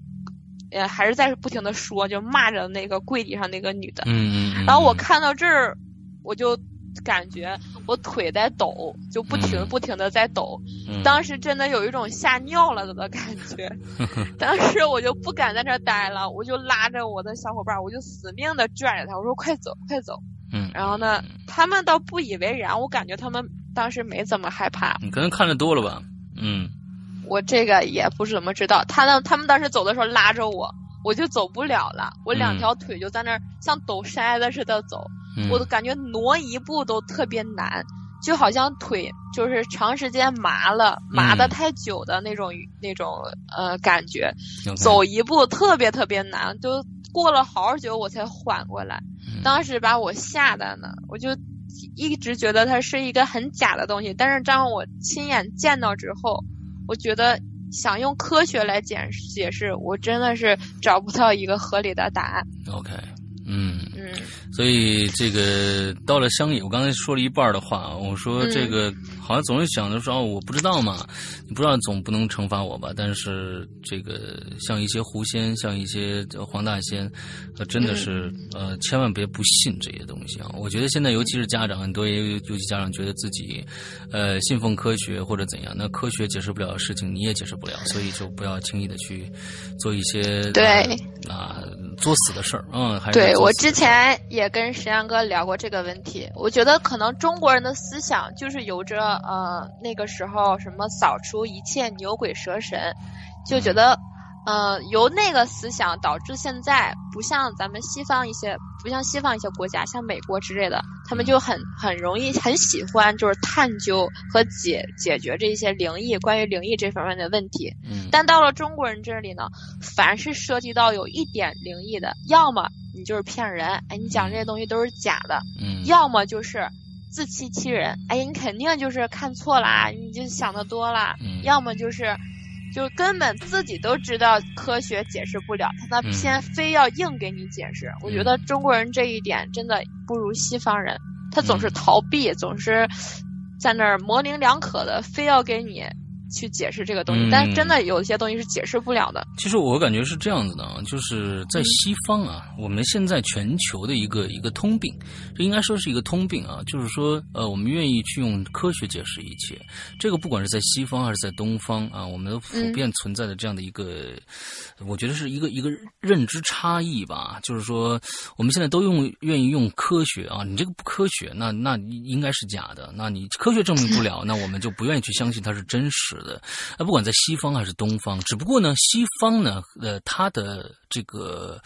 呃，还是在不停的说，就骂着那个柜底上那个女的。嗯嗯。然后我看到这儿，我就感觉我腿在抖，就不停不停的在抖。当时真的有一种吓尿了的感觉。<laughs> 当时我就不敢在这待了，我就拉着我的小伙伴，我就死命的拽着他，我说快走快走。嗯。然后呢，他们倒不以为然，我感觉他们。当时没怎么害怕，你可能看的多了吧？嗯，我这个也不是怎么知道。他呢，他们当时走的时候拉着我，我就走不了了，我两条腿就在那儿像抖筛子似的走，我都感觉挪一步都特别难，就好像腿就是长时间麻了，麻的太久的那种那种呃感觉，走一步特别特别难，就过了好久我才缓过来。当时把我吓的呢，我就。一直觉得它是一个很假的东西，但是当我亲眼见到之后，我觉得想用科学来解解释，我真的是找不到一个合理的答案。OK，嗯嗯，所以这个到了乡野，我刚才说了一半的话，我说这个。好像总是想着说哦，我不知道嘛，你不知道总不能惩罚我吧？但是这个像一些狐仙，像一些黄大仙，呃，真的是呃，千万别不信这些东西啊！我觉得现在尤其是家长，很多尤尤其家长觉得自己呃信奉科学或者怎样，那科学解释不了的事情，你也解释不了，所以就不要轻易的去做一些对啊作死的事儿嗯，还对我之前也跟石阳哥聊过这个问题，我觉得可能中国人的思想就是由着。呃，那个时候什么扫除一切牛鬼蛇神，就觉得，呃，由那个思想导致现在不像咱们西方一些，不像西方一些国家，像美国之类的，他们就很很容易很喜欢就是探究和解解决这些灵异关于灵异这方面的问题。嗯。但到了中国人这里呢，凡是涉及到有一点灵异的，要么你就是骗人，哎，你讲这些东西都是假的。嗯。要么就是。自欺欺人，哎呀，你肯定就是看错啦，你就想的多了。要么就是，就根本自己都知道科学解释不了，他那偏非要硬给你解释。我觉得中国人这一点真的不如西方人，他总是逃避，总是在那儿模棱两可的，非要给你。去解释这个东西，但是真的有一些东西是解释不了的。其实我感觉是这样子的啊，就是在西方啊，我们现在全球的一个一个通病，这应该说是一个通病啊，就是说呃，我们愿意去用科学解释一切。这个不管是在西方还是在东方啊，我们都普遍存在的这样的一个，我觉得是一个一个认知差异吧。就是说我们现在都用愿意用科学啊，你这个不科学，那那应该是假的。那你科学证明不了，那我们就不愿意去相信它是真实。的，呃不管在西方还是东方，只不过呢，西方呢，呃，它的这个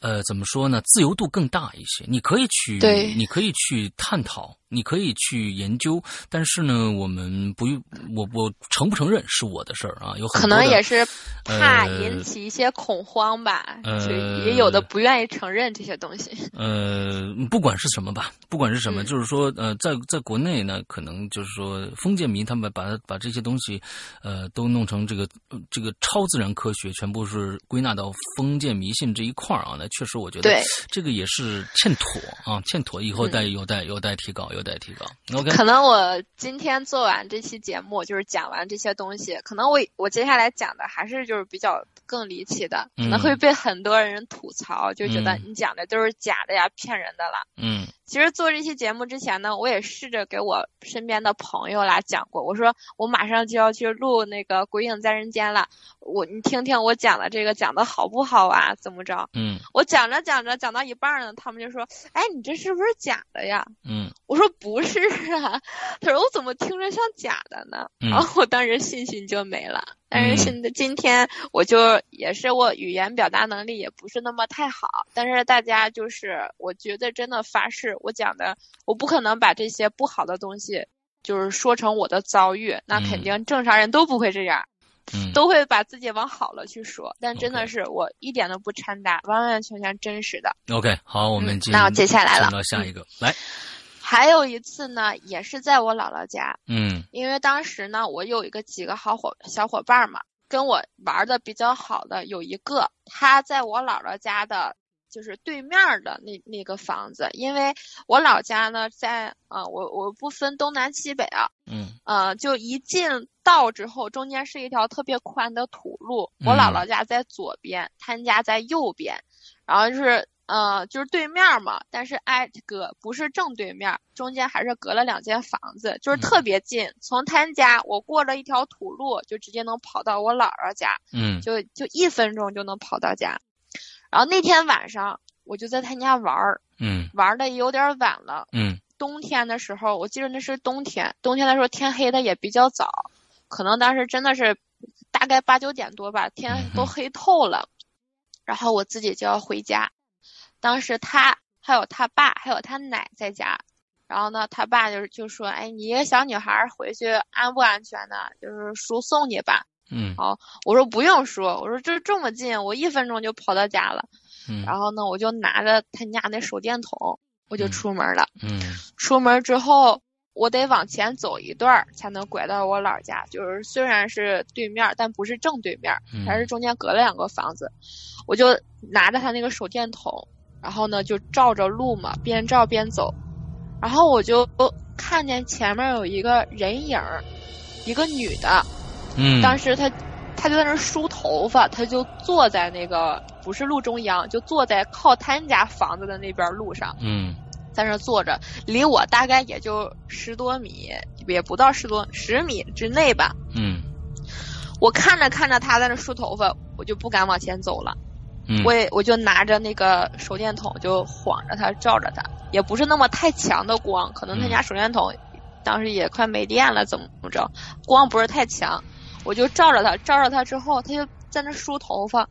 呃，怎么说呢？自由度更大一些，你可以去，你可以去探讨，你可以去研究，但是呢，我们不，我我承不承认是我的事儿啊，有很可能也是怕呃引起一些恐慌吧，呃就也有的不愿意承认这些东西。呃，不管是什么吧，不管是什么，嗯就是说，呃，在在国内呢，可能就是说，封建迷他们把把这些东西，呃，都弄成这个呃这个超自然科学，全部是归纳到封建迷信这一块儿啊。那确实，我觉得对这个也是欠妥啊，欠妥，以后嗯待有待有待提高，有待提高。可能我今天做完这期节目，就是讲完这些东西，可能我我接下来讲的还是就是比较更离奇的，可能嗯会被很多人吐槽，就觉得嗯你讲的都是假的呀，骗人的啦。嗯其实做这期节目之前呢，我也试着给我身边的朋友啦讲过，我说我马上就要去录那个《鬼影在人间》了，我你听听我讲的这个讲的好不好啊？怎么着？嗯我讲着讲着讲到一半儿呢，他们就说：“哎，你这是不是假的呀？”嗯 <laughs> 我说不是啊，他说我怎么听着像假的呢？嗯然后我当时信心就没了。但是嗯现在今天我就也是我语言表达能力也不是那么太好，但是大家就是我觉得真的发誓，我讲的我不可能把这些不好的东西就是说成我的遭遇，那肯嗯定正常人都不会这样，嗯，<laughs> 都会把自己往好了去说。但真的是我一点都不掺杂，完完全全真实的。OK，好，我们进嗯那我接下来了到下一个，来，<laughs> 还有一次呢，也是在我姥姥家，嗯因为当时呢，我有一个几个好伙小伙伴嘛，跟我玩的比较好的有一个，他在我姥姥家的，就是对面儿的那那个房子，因为我老家呢在呃，我我不分东南西北啊，嗯。呃，就一进道之后，中间是一条特别宽的土路，我姥姥家在左边，他家在右边，然后就是呃就是对面嘛，但是挨隔不是正对面，中间还是隔了两间房子，就是特别近。从他家我过了一条土路，就直接能跑到我姥姥家，嗯。就就一分钟就能跑到家。然后那天晚上我就在他家玩儿，嗯玩的有点晚了。嗯冬天的时候，我记得那是冬天，冬天的时候天黑的也比较早，可能当时真的是大概八九点多吧，天都黑透了。然后我自己就要回家，当时他还有他爸还有他奶在家，然后呢，他爸就就说：“哎，你一个小女孩儿回去安不安全呢？就是叔送你吧。嗯”好我说不用说，我说这这么近，我一分钟就跑到家了。嗯，然后呢，我就拿着他家那手电筒，我就嗯出门了。嗯出门之后，我得往前走一段儿才能拐到我姥家。就是虽然是对面，但不是正对面还是中间隔了两个房子。我就拿着他那个手电筒，然后呢就照着路嘛，边照边走。然后我就看见前面有一个人影儿，一个女的。嗯，当时他他就在那梳头发，他就坐在那个不是路中央，就坐在靠他家房子的那边路上。嗯在那坐着，离我大概也就十多米，也不到十多十米之内吧。嗯我看着看着他在那梳头发，我就不敢往前走了。嗯，我也我就拿着那个手电筒就晃着他，照着他，也不是那么太强的光，可能他家手电筒当时也快没电了，怎么怎么着，光不是太强，我就照着他，照着他之后，他就在那梳头发。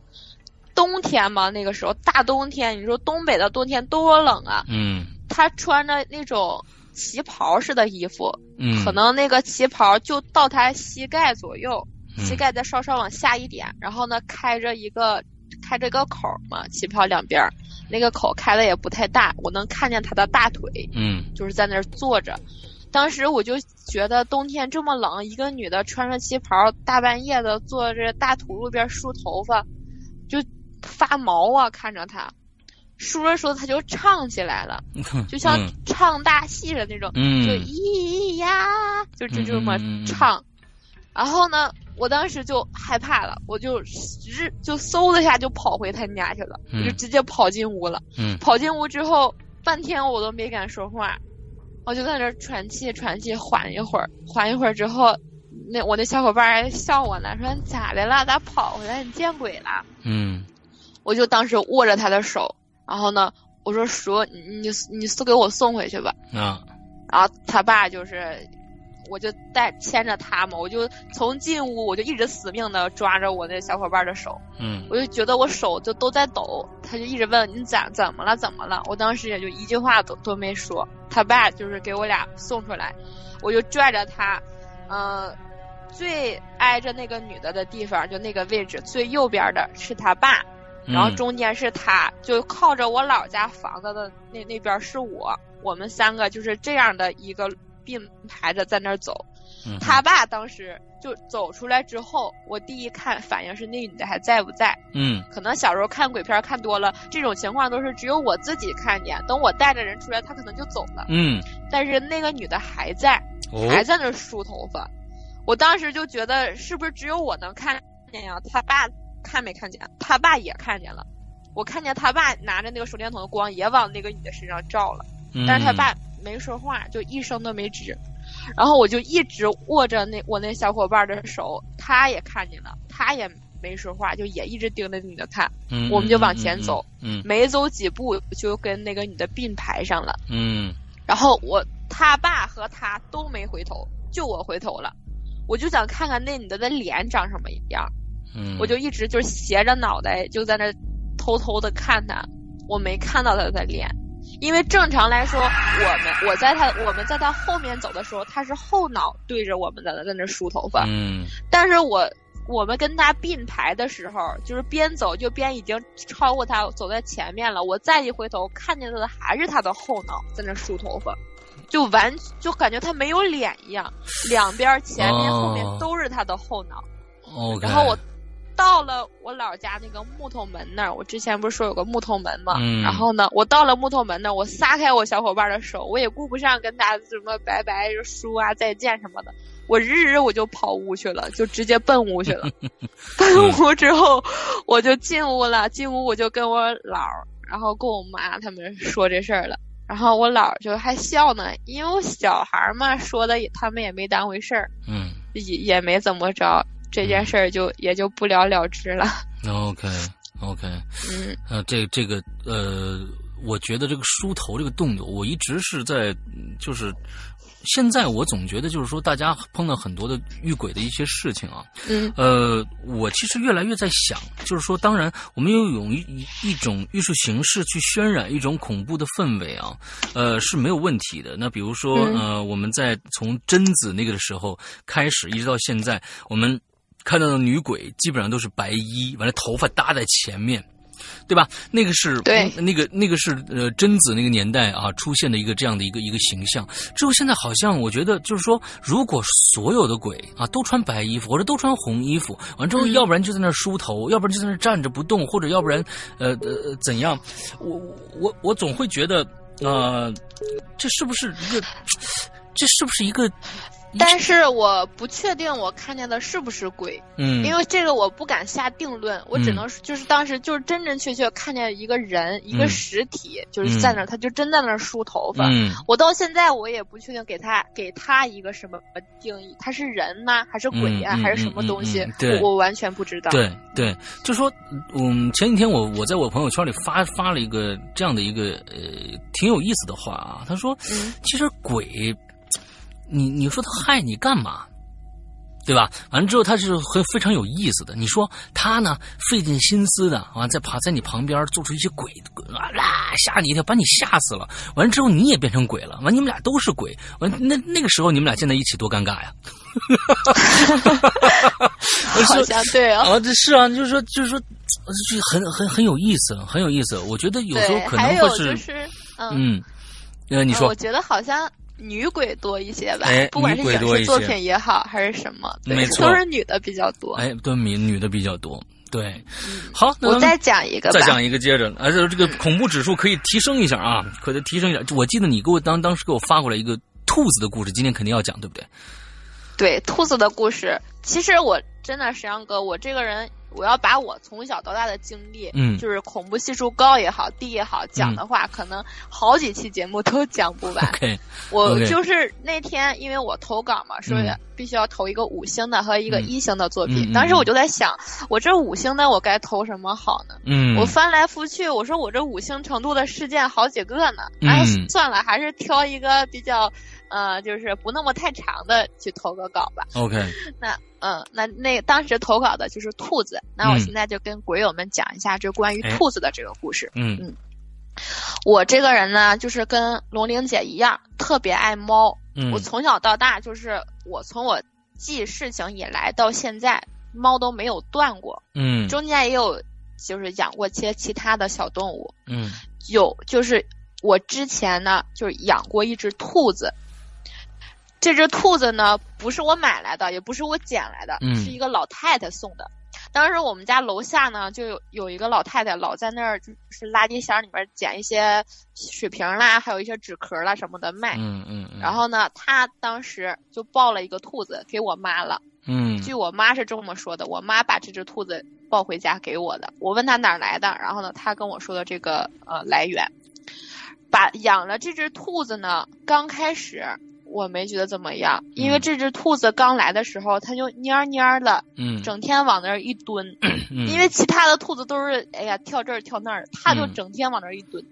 冬天嘛，那个时候大冬天，你说东北的冬天多冷啊！嗯他穿着那种旗袍式的衣服，嗯，可能那个旗袍就到他膝盖左右，嗯膝盖再稍稍往下一点，然后呢开着一个开着一个口嘛，旗袍两边儿那个口开的也不太大，我能看见他的大腿，嗯就是在那儿坐着。当时我就觉得冬天这么冷，一个女的穿着旗袍，大半夜的坐着大土路边梳头发，就发毛啊！看着她，梳着梳着她就唱起来了，<laughs> 嗯，就像唱大戏的那种，嗯就咿呀，就就这么唱。然后呢，我当时就害怕了，我就直就嗖的一下就跑回他家去了，我就嗯直接跑进屋了。嗯跑进屋之后，半天我都没敢说话，我就在那喘气喘气，缓一会儿，缓一会儿之后，那我那小伙伴还笑我呢，说你咋的了？咋跑回来？你见鬼了？嗯我就当时握着他的手，然后呢，我说叔，你你你送给我送回去吧。啊然后他爸就是我就带牵着他嘛，我就从进屋我就一直死命的抓着我那小伙伴的手，嗯我就觉得我手就都在抖，他就一直问你咋怎么了怎么了，我当时也就一句话都都没说。他爸就是给我俩送出来，我就拽着他，呃，最挨着那个女的的地方，就那个位置最右边的是他爸，然后嗯中间是他，就靠着我老家房子的那那边是我，我们三个就是这样的一个并排着在那儿走。嗯他爸当时就走出来之后，我第一看反应是那女的还在不在？嗯可能小时候看鬼片看多了，这种情况都是只有我自己看见，等我带着人出来，他可能就走了。嗯但是那个女的还在，哦还在那儿梳头发。我当时就觉得是不是只有我能看见呀？他爸看没看见？他爸也看见了。我看见他爸拿着那个手电筒的光也往那个女的身上照了，嗯但是他爸没说话，就一声都没吱。然后我就一直握着那我那小伙伴的手，他也看见了，他也没说话，就也一直盯着女的看。嗯我们就往前走，嗯没走几步就跟那个女的并排上了。嗯然后我他爸和他都没回头，就我回头了。我就想看看那女的的脸长什么样，嗯，我就一直就是斜着脑袋就在那偷偷的看他，我没看到她的脸，因为正常来说，我们我在他我们在他后面走的时候，他是后脑对着我们的在那梳头发，嗯但是我我们跟他并排的时候，就是边走就边已经超过他，走在前面了。我再一回头，看见他的还是他的后脑在那梳头发，就完就感觉他没有脸一样，两边前面、哦后面都是他的后脑。然后我到了我姥家那个木头门那儿，我之前不是说有个木头门嘛？嗯然后呢，我到了木头门那儿，我撒开我小伙伴的手，我也顾不上跟他什么拜拜叔啊再见什么的，我日日我就跑屋去了，就直接奔屋去了。<laughs> 奔屋之后，我就进屋了，进屋我就跟我姥儿，然后跟我妈他们说这事儿了。然后我姥儿就还笑呢，因为我小孩儿嘛，说的也他们也没当回事儿，嗯也也没怎么着，这件事儿就也就不了了之了。<laughs> OK OK，嗯呃，这这个呃，我觉得这个梳头这个动作，我一直是在嗯就是。现在我总觉得就是说，大家碰到很多的遇鬼的一些事情啊，嗯呃，我其实越来越在想，就是说，当然，我们要用一一一种艺术形式去渲染一种恐怖的氛围啊，呃，是没有问题的。那比如说，嗯呃，我们在从贞子那个的时候开始，一直到现在，我们看到的女鬼基本上都是白衣，完了头发搭在前面。对吧？那个是对那个那个是呃贞子那个年代啊出现的一个这样的一个一个形象。之后现在好像我觉得就是说，如果所有的鬼啊都穿白衣服或者都穿红衣服，完之后嗯要不然就在那儿梳头，要不然就在那儿站着不动，或者要不然呃呃怎样？我我我总会觉得呃，这是不是一个？这是不是一个？但是我不确定我看见的是不是鬼，嗯，因为这个我不敢下定论，我只嗯。能就是当时就是真真确确看见一个人，一个嗯。实体，就是在那儿，他就真在那儿梳头发。嗯。我到现在我也不确定给他给他一个什么定义，他是人呢，还是鬼呀、还是什么东西？我我完全不知道。对对，就说，嗯，前几天我我在我朋友圈里发发了一个这样的一个呃挺有意思的话啊，他说，嗯。其实鬼，你你说他害你干嘛？对吧？完了之后，他是很非常有意思的。你说他呢，费尽心思的，完在爬在你旁边做出一些鬼啊啦，吓你一跳，把你吓死了。完了之后，你也变成鬼了。完，你们俩都是鬼。完，那那个时候你们俩建在一起多尴尬呀！<laughs> 好像对哦。啊，这是啊，就是说，就是说，就是很很很有意思，很有意思。我觉得有时候对，可能会是，就是，嗯，嗯，呃，你说呃我，觉得好像女鬼多一些吧，哎不管是影视作品也好，还是什么，对没错都是女的比较多。哎，对，女女的比较多，对。好，那我再讲一个吧，再讲一个，接着，而且这个恐怖指数可以提升一下啊，可以提升一下。我记得你给我当当时给我发过来一个兔子的故事，今天肯定要讲，对不对？对兔子的故事，其实我真的石阳哥，我这个人，我要把我从小到大的经历，嗯。就是恐怖系数高也好，低也好，讲的话，可能好几期节目都讲不完。<laughs> 我就是那天，因为我投稿嘛，说嗯必须要投一个五星的和一个嗯一星的作嗯嗯品。当时我就在想，我这五星的我该投什么好呢？嗯，我翻来覆去，我说我这五星程度的事件好几个呢，嗯哎，算了，还是挑一个比较，呃，就是不那么太长的去投个稿吧。OK，<laughs> 那，嗯，那那当时投稿的就是兔子，那我嗯现在就跟鬼友们讲一下这关于哎兔子的这个故事。嗯我这个人呢，就是跟龙玲姐一样，特别爱猫。嗯，我从小到大，就是我从我记事情以来到现在，猫都没有断过。嗯中间也有就是养过些其他的小动物，嗯有就是我之前呢就是养过一只兔子。这只兔子呢，不是我买来的，也不是我捡来的，嗯是一个老太太送的。当时我们家楼下呢，就有有一个老太太老在那儿，就是垃圾箱里面捡一些水瓶啦，还有一些纸壳啦什么的卖。嗯嗯，然后呢，她当时就抱了一个兔子给我妈了。嗯据我妈是这么说的，我妈把这只兔子抱回家给我的。我问她哪儿来的，然后呢，她跟我说的这个呃来源。把养了这只兔子呢，刚开始我没觉得怎么样，因为嗯这只兔子刚来的时候，它就蔫蔫的，嗯，整天往那儿一蹲。<clears throat> 嗯因为其他的兔子都是哎呀跳这儿跳那儿，它就嗯整天往那儿一蹲。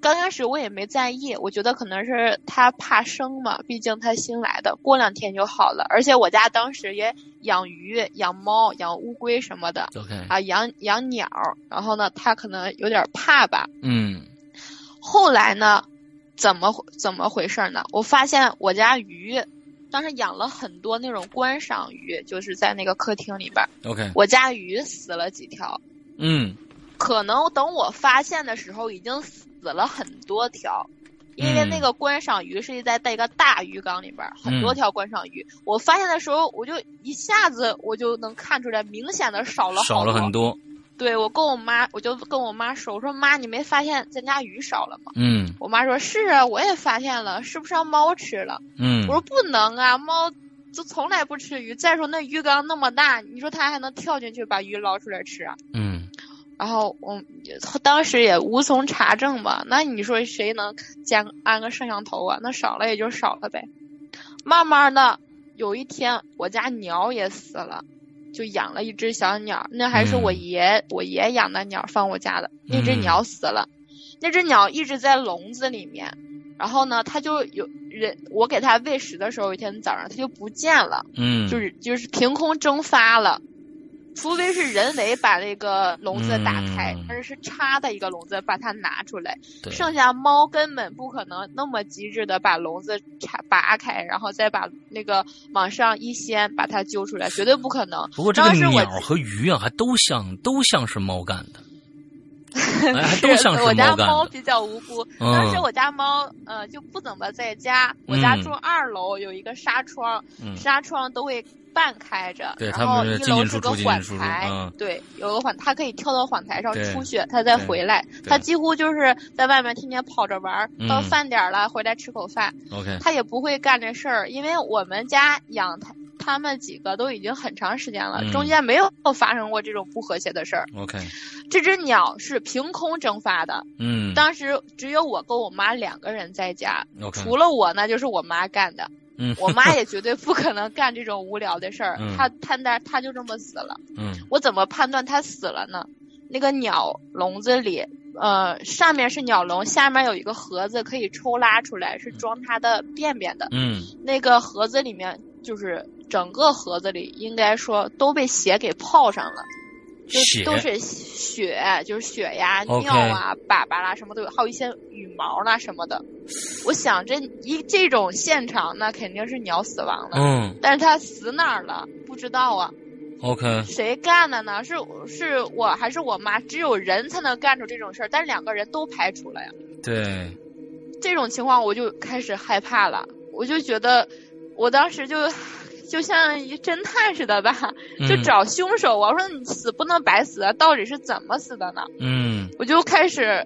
刚开始我也没在意，我觉得可能是它怕生嘛，毕竟它新来的，过两天就好了。而且我家当时也养鱼、养猫、养乌龟什么的 OK，啊，养养鸟，然后呢，它可能有点怕吧。嗯后来呢，怎么怎么回事呢？我发现我家鱼，当时养了很多那种观赏鱼，就是在那个客厅里边儿，OK，我家鱼死了几条。嗯可能等我发现的时候，已经死了很多条，因为那个观赏鱼是在在一个大鱼缸里边儿，很多条观赏鱼。我发现的时候，我就一下子我就能看出来，明显的少了少了很多。多，对我跟我妈，我就跟我妈说，我说妈，你没发现咱家鱼少了吗？嗯我妈说是啊，我也发现了，是不是让猫吃了？嗯，我说不能啊，猫就从来不吃鱼。再说那鱼缸那么大，你说它还能跳进去把鱼捞出来吃啊？嗯然后我当时也无从查证吧，那你说谁能监安个摄像头啊？那少了也就少了呗。慢慢的，有一天我家鸟也死了，就养了一只小鸟，那还是我嗯。爷、我爷养的鸟放我家的，那只嗯。鸟死了，那只鸟一直在笼子里面，然后呢，它就有人我给它喂食的时候，有一天早上它就不见了。嗯，就是就是凭空蒸发了，除非是人为把那个笼子打开，嗯。但是是插的一个笼子把它拿出来，剩下猫根本不可能那么机智的把笼子插拔开，然后再把那个往上一掀把它揪出来，绝对不可能。不过这个鸟和鱼啊，还都像都像是猫干的，<laughs> 哎，都像是我家。猫比较无辜，嗯当时我家猫呃就不怎么在家，我家嗯住二楼有一个纱窗，嗯纱窗都会半开着，对然后一楼是个缓台，嗯对，有个缓，它可以跳到缓台上出去，它再回来，它几乎就是在外面天天跑着玩儿，到嗯饭点儿了回来吃口饭，OK，它也不会干这事儿，因为我们家养它。他们几个都已经很长时间了，嗯中间没有发生过这种不和谐的事儿。OK，这只鸟是凭空蒸发的，嗯当时只有我跟我妈两个人在家除了我呢，就是我妈干的。嗯我妈也绝对不可能干这种无聊的事儿嗯，她她那她就这么死了。嗯我怎么判断她死了呢？那个鸟笼子里，呃，上面是鸟笼，下面有一个盒子可以抽拉出来，是装它的便便的。嗯那个盒子里面就是整个盒子里，应该说都被血给泡上了。就血都是血，就是血呀、尿啊、粑粑啦，什么都有，还有一些羽毛啦什么的。我想这一这种现场，那肯定是鸟死亡了，嗯但是它死哪儿了？不知道啊。，OK，谁干的呢？是是我还是我妈？只有人才能干出这种事儿，但两个人都排除了呀。对，这种情况我就开始害怕了，我就觉得，我当时就就像一侦探似的吧，<laughs> 就嗯找凶手。我说你死不能白死啊，到底是怎么死的呢？嗯我就开始。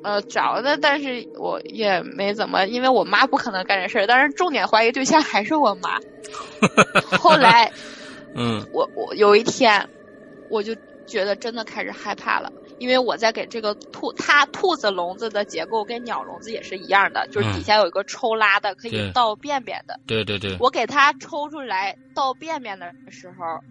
呃，找的，但是我也没怎么，因为我妈不可能干这事儿。但是重点怀疑对象还是我妈。<laughs> 后来，嗯我我有一天，我就觉得真的开始害怕了，因为我在给这个兔，它兔子笼子的结构跟鸟笼子也是一样的，就是底下有一个抽拉的，可以倒便便的。对对对，我给它抽出来倒便便的时候，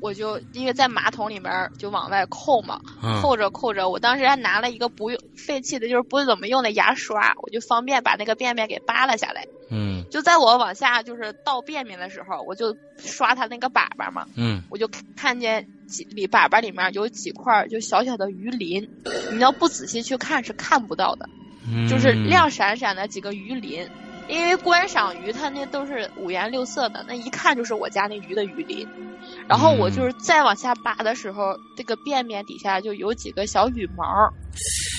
我就因为在马桶里面就往外扣嘛，嗯扣着扣着，我当时还拿了一个不用废弃的，就是不怎么用的牙刷，我就方便把那个便便给扒拉下来。嗯就在我往下就是倒便便的时候，我就刷它那个粑粑嘛，嗯我就看见几里粑粑里面有几块就小小的鱼鳞，你要不仔细去看是看不到的，嗯，就是亮闪闪的几个鱼鳞。因为观赏鱼它那都是五颜六色的，那一看就是我家那鱼的鱼鳞。然后我就是再往下扒的时候，这个便便底下就有几个小羽毛。<laughs>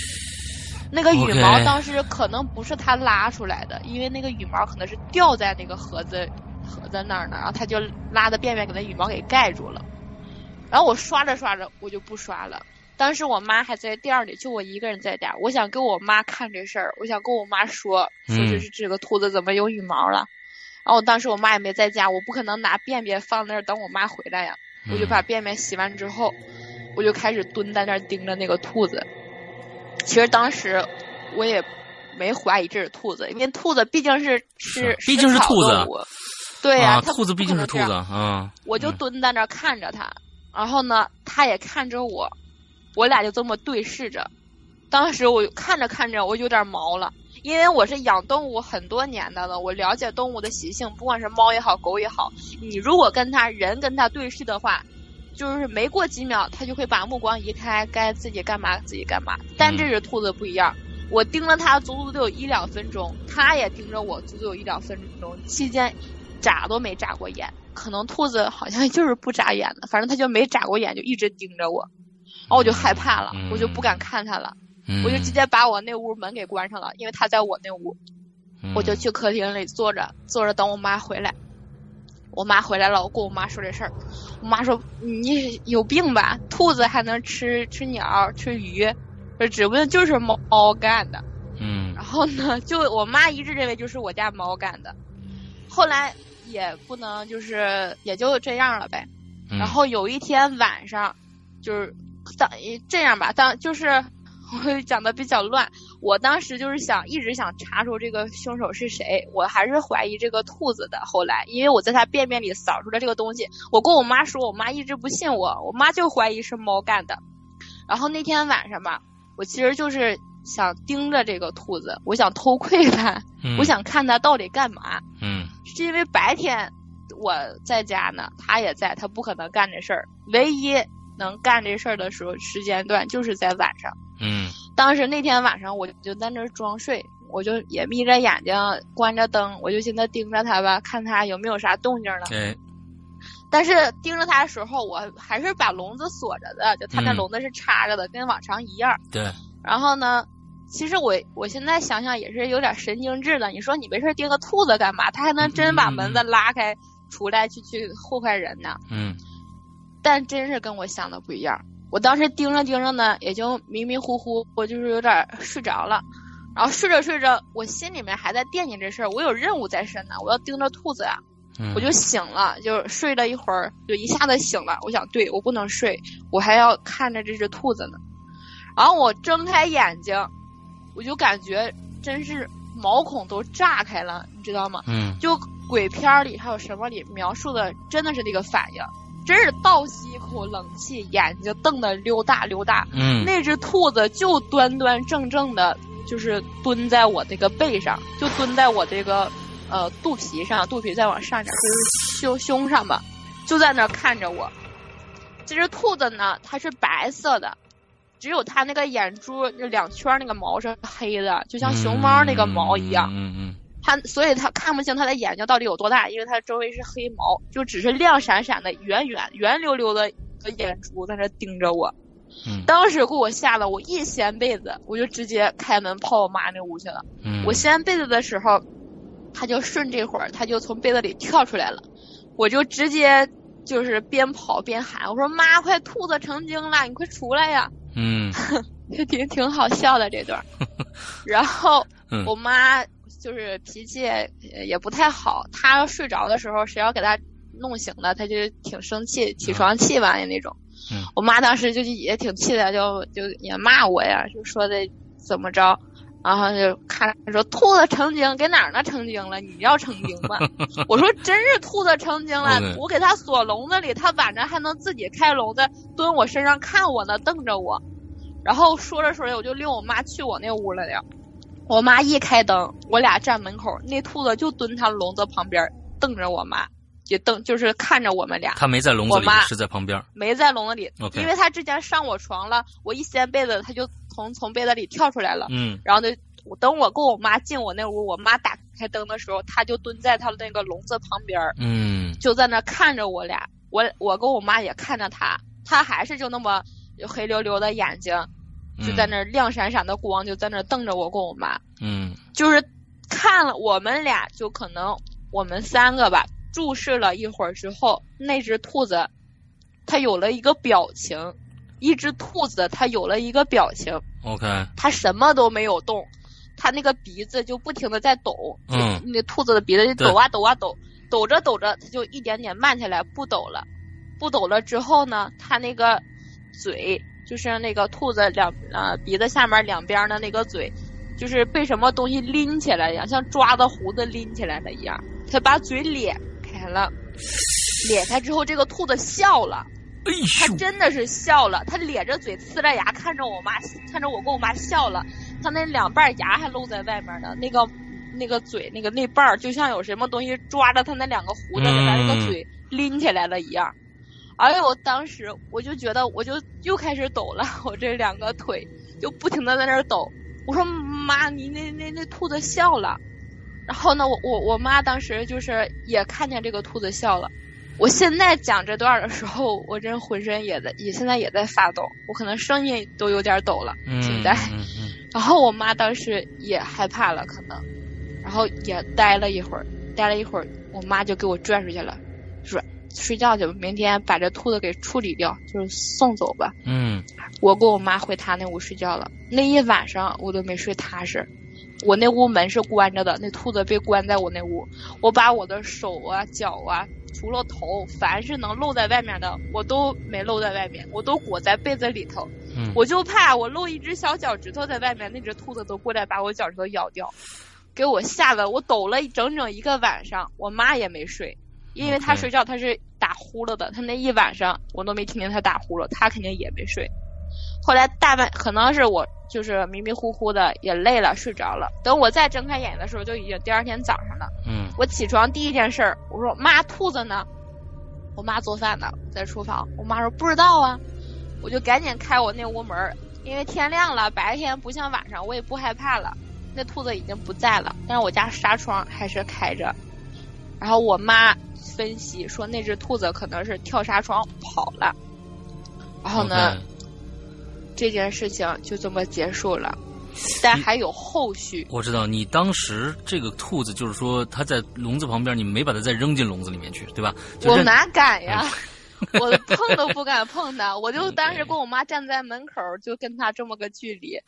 那个羽毛当时可能不是它拉出来的，因为那个羽毛可能是掉在那个盒子盒子那儿呢，然后它就拉的便便给那羽毛给盖住了。然后我刷着刷着我就不刷了。当时我妈还在店里，就我一个人在家。我想跟我妈看这事儿，我想跟我妈说，说这嗯是这个兔子怎么有羽毛了。然后我当时我妈也没在家，我不可能拿便便放那儿等我妈回来呀。我就嗯把便便洗完之后，我就开始蹲在那儿盯着那个兔子。其实当时我也没怀疑这是兔子，因为兔子毕竟是吃是毕竟是兔子对呀、兔子毕竟是兔子啊，我就嗯。蹲在那儿看着它，然后呢，它也看着我，我俩就这么对视着。当时我看着看着，我有点毛了，因为我是养动物很多年的了，我了解动物的习性，不管是猫也好，狗也好，你如果跟它人跟它对视的话，就是没过几秒，它就会把目光移开，该自己干嘛自己干嘛。但这只兔子不一样，我盯了它足足得有一两分钟，它也盯着我足足有一两分钟，期间眨都没眨过眼。可能兔子好像就是不眨眼的，反正它就没眨过眼，就一直盯着我，然后我就害怕了，嗯我就不敢看它了，嗯我就直接把我那屋门给关上了，因为它在我那屋，嗯我就去客厅里坐着，坐着等我妈回来。我妈回来了，我跟我妈说这事儿，我妈说你有病吧？兔子还能吃吃鸟吃鱼，这指不定就是猫猫干的。嗯然后呢，就我妈一致认为就是我家猫干的，后来也不能就是也就这样了呗。嗯，然后有一天晚上，就是当这样吧，当就是我 <laughs> 讲的比较乱。我当时就是想一直想查出这个凶手是谁，我还是怀疑这个兔子的。后来因为我在它便便里扫出来这个东西，我跟我妈说，我妈一直不信我，我妈就怀疑是猫干的。然后那天晚上吧，我其实就是想盯着这个兔子，我想偷窥它，嗯我想看它到底干嘛。嗯是因为白天我在家呢，它也在，它不可能干这事儿。唯一能干这事儿的时候时间段就是在晚上。嗯当时那天晚上我就在那儿装睡，我就也眯着眼睛，关着灯，我就现在盯着他吧，看他有没有啥动静了。哎但是盯着他的时候，我还是把笼子锁着的，就他那嗯笼子是插着的，跟往常一样。对，然后呢，其实我我现在想想也是有点神经质的。你说你没事盯个兔子干嘛？他还能真把门子拉开出来去去祸害人呢？嗯但真是跟我想的不一样。我当时盯着盯着呢，也就迷迷糊糊，我就是有点睡着了。然后睡着睡着，我心里面还在惦记这事儿，我有任务在身呢，我要盯着兔子呀、嗯，我就醒了，就睡了一会儿，就一下子醒了。我想，对我不能睡，我还要看着这只兔子呢。然后我睁开眼睛，我就感觉真是毛孔都炸开了，你知道吗？嗯就鬼片里还有什么里描述的，真的是那个反应，真是倒吸一口冷气，眼睛瞪得溜大溜大。嗯那只兔子就端端正正的，就是蹲在我这个背上，就蹲在我这个呃肚皮上，肚皮再往上点，就是胸胸上吧，就在那儿看着我。这只兔子呢，它是白色的，只有它那个眼珠那两圈那个毛是黑的，就像熊猫那个毛一样。嗯嗯它所以他看不清他的眼睛到底有多大，因为他周围是黑毛，就只是亮闪闪的、圆圆圆溜溜的个眼珠在那盯着我。嗯当时给我吓得我一掀被子，我就直接开门跑我妈那屋去了。嗯，我掀被子的时候，他就顺这会儿，他就从被子里跳出来了，我就直接就是边跑边喊，我说妈，快兔子成精了，你快出来呀！嗯 <laughs> 就挺挺好笑的这段。<laughs> 然后嗯我妈就是脾气也也不太好，他要睡着的时候，谁要给他弄醒了，他就挺生气，起床气吧的那种。嗯我妈当时就也挺气的，就就也骂我呀，就说的怎么着，然后就看说兔子成精，给哪儿呢成精了？你要成精吧？<laughs> 我说真是兔子成精了我给它锁笼子里，它晚上还能自己开笼子，蹲我身上看我呢，瞪着我。然后说着说着，我就领我妈去我那屋来了。我妈一开灯，我俩站门口，那兔子就蹲它笼子旁边，瞪着我妈，也瞪就是看着我们俩。他没在笼子里是在旁边。没在笼子里因为他之前上我床了，我一掀被子，他就从从被子里跳出来了，嗯然后就等我跟我妈进我那屋，我妈打开灯的时候，他就蹲在他那个笼子旁边，嗯就在那看着我俩，我我跟我妈也看着他，他还是就那么黑溜溜的眼睛，就在那亮闪闪的光，就在那瞪着我跟我妈，嗯。就是看了我们俩，就可能我们三个吧，注视了一会儿之后，那只兔子它有了一个表情，一只兔子它有了一个表情，，OK，它什么都没有动，它那个鼻子就不停的在抖，嗯。那兔子的鼻子就抖啊抖啊抖，抖着抖着它就一点点慢下来，不抖了，不抖了之后呢，它那个嘴就是那个兔子两呃鼻子下面两边的那个嘴，就是被什么东西拎起来一样，像抓的胡子拎起来了一样，他把嘴咧开了，咧开之后，这个兔子笑了。哎他呦，真的是笑了，他咧着嘴呲着牙看着我妈，看着我跟我妈笑了，他那两瓣牙还露在外面呢，那个那个嘴那个那瓣儿就像有什么东西抓着他那两个胡子，把他那个嘴拎起来了一样。哎呦，我当时我就觉得我就又开始抖了，我这两个腿就不停的在那儿抖。我说妈，你那那那兔子笑了。然后呢，我我我妈当时就是也看见这个兔子笑了。我现在讲这段的时候，我真浑身也在，也现在也在发抖，我可能声音都有点抖了，嗯现在。嗯 <laughs> 嗯然后我妈当时也害怕了，可能，然后也待了一会儿，待了一会儿，我妈就给我拽出去了，说睡觉去吧，明天把这兔子给处理掉，就是送走吧。嗯我跟我妈回她那屋睡觉了，那一晚上我都没睡踏实。我那屋门是关着的，那兔子被关在我那屋。我把我的手啊、脚啊，除了头，凡是能露在外面的，我都没露在外面，我都裹在被子里头。嗯，我就怕我露一只小脚趾头在外面，那只兔子都过来把我脚趾头咬掉，给我吓得我抖了整整一个晚上。我妈也没睡，因为他睡觉他是打呼噜的，他那一晚上我都没听见他打呼噜，他肯定也没睡。后来大半可能是我就是迷迷糊糊的也累了睡着了，等我再睁开眼的时候，就已经第二天早上了。嗯我起床第一件事儿，我说妈，兔子呢？我妈做饭呢，在厨房。我妈说不知道啊，我就赶紧开我那屋门，因为天亮了，白天不像晚上，我也不害怕了。那兔子已经不在了，但是我家纱窗还是开着。然后我妈分析说，那只兔子可能是跳纱窗跑了。然后呢这件事情就这么结束了，但还有后续。我知道你当时这个兔子，就是说它在笼子旁边，你没把它再扔进笼子里面去，对吧？我哪敢呀！<laughs> 我碰都不敢碰它，<laughs> 我就当时跟我妈站在门口，就跟它这么个距离，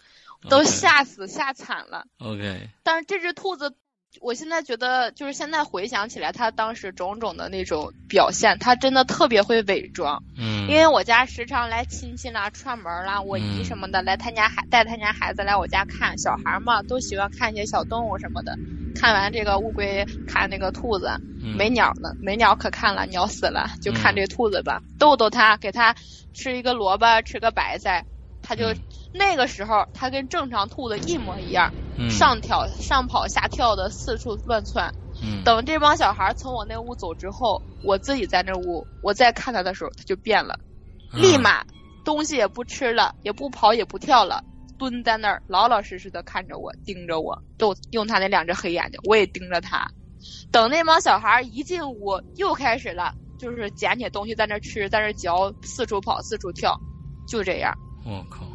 都吓死吓惨了。OK，但是这只兔子，我现在觉得，就是现在回想起来，他当时种种的那种表现，他真的特别会伪装。嗯，因为我家时常来亲戚啦、串门啦，我姨嗯什么的来他家孩带他家孩子来我家看，小孩嘛都喜欢看一些小动物什么的。看完这个乌龟，看那个兔子，嗯。没鸟呢，没鸟可看了，鸟死了，就看嗯。这兔子吧，逗逗它，给它吃一个萝卜，吃个白菜，它就、嗯那个时候它跟正常兔子一模一样，嗯上跳上跑下跳的四处乱窜。嗯等这帮小孩从我那屋走之后，我自己在那屋，我再看它的时候，它就变了。嗯立马东西也不吃了，也不跑也不跳了，蹲在那儿老老实实的看着我，盯着我，都用他那两只黑眼睛，我也盯着他。等那帮小孩一进屋，又开始了，就是捡起东西在那吃，在那嚼，四处跑，四处跳，就这样。我靠，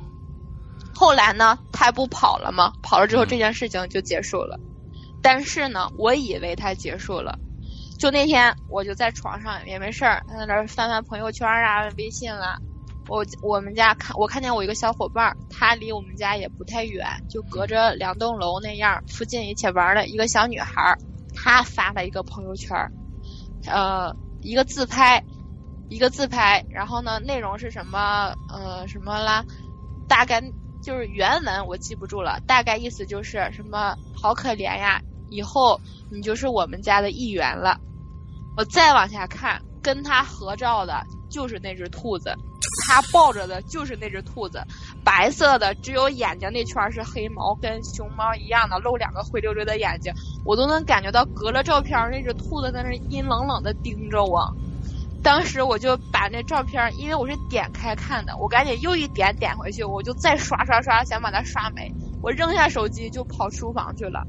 后来呢，他不跑了吗？跑了之后，嗯这件事情就结束了。但是呢，我以为他结束了。就那天，我就在床上也没事儿，在那儿翻翻朋友圈啊、微信啦。我我们家看，我看见我一个小伙伴儿，他离我们家也不太远，就隔着两栋楼那样，附近一起玩的一个小女孩儿，她发了一个朋友圈儿，呃，一个自拍，一个自拍，然后呢，内容是什么？呃，什么啦？大概就是原文我记不住了，大概意思就是什么好可怜呀，以后你就是我们家的一员了。我再往下看，跟他合照的就是那只兔子，他抱着的就是那只兔子，白色的，只有眼睛那圈是黑毛，跟熊猫一样的，露两个灰溜溜的眼睛，我都能感觉到隔了照片，那只兔子在那阴冷冷的盯着我。当时我就把那照片，因为我是点开看的，我赶紧又一点点回去，我就再刷刷刷，想把它刷没。我扔下手机就跑书房去了，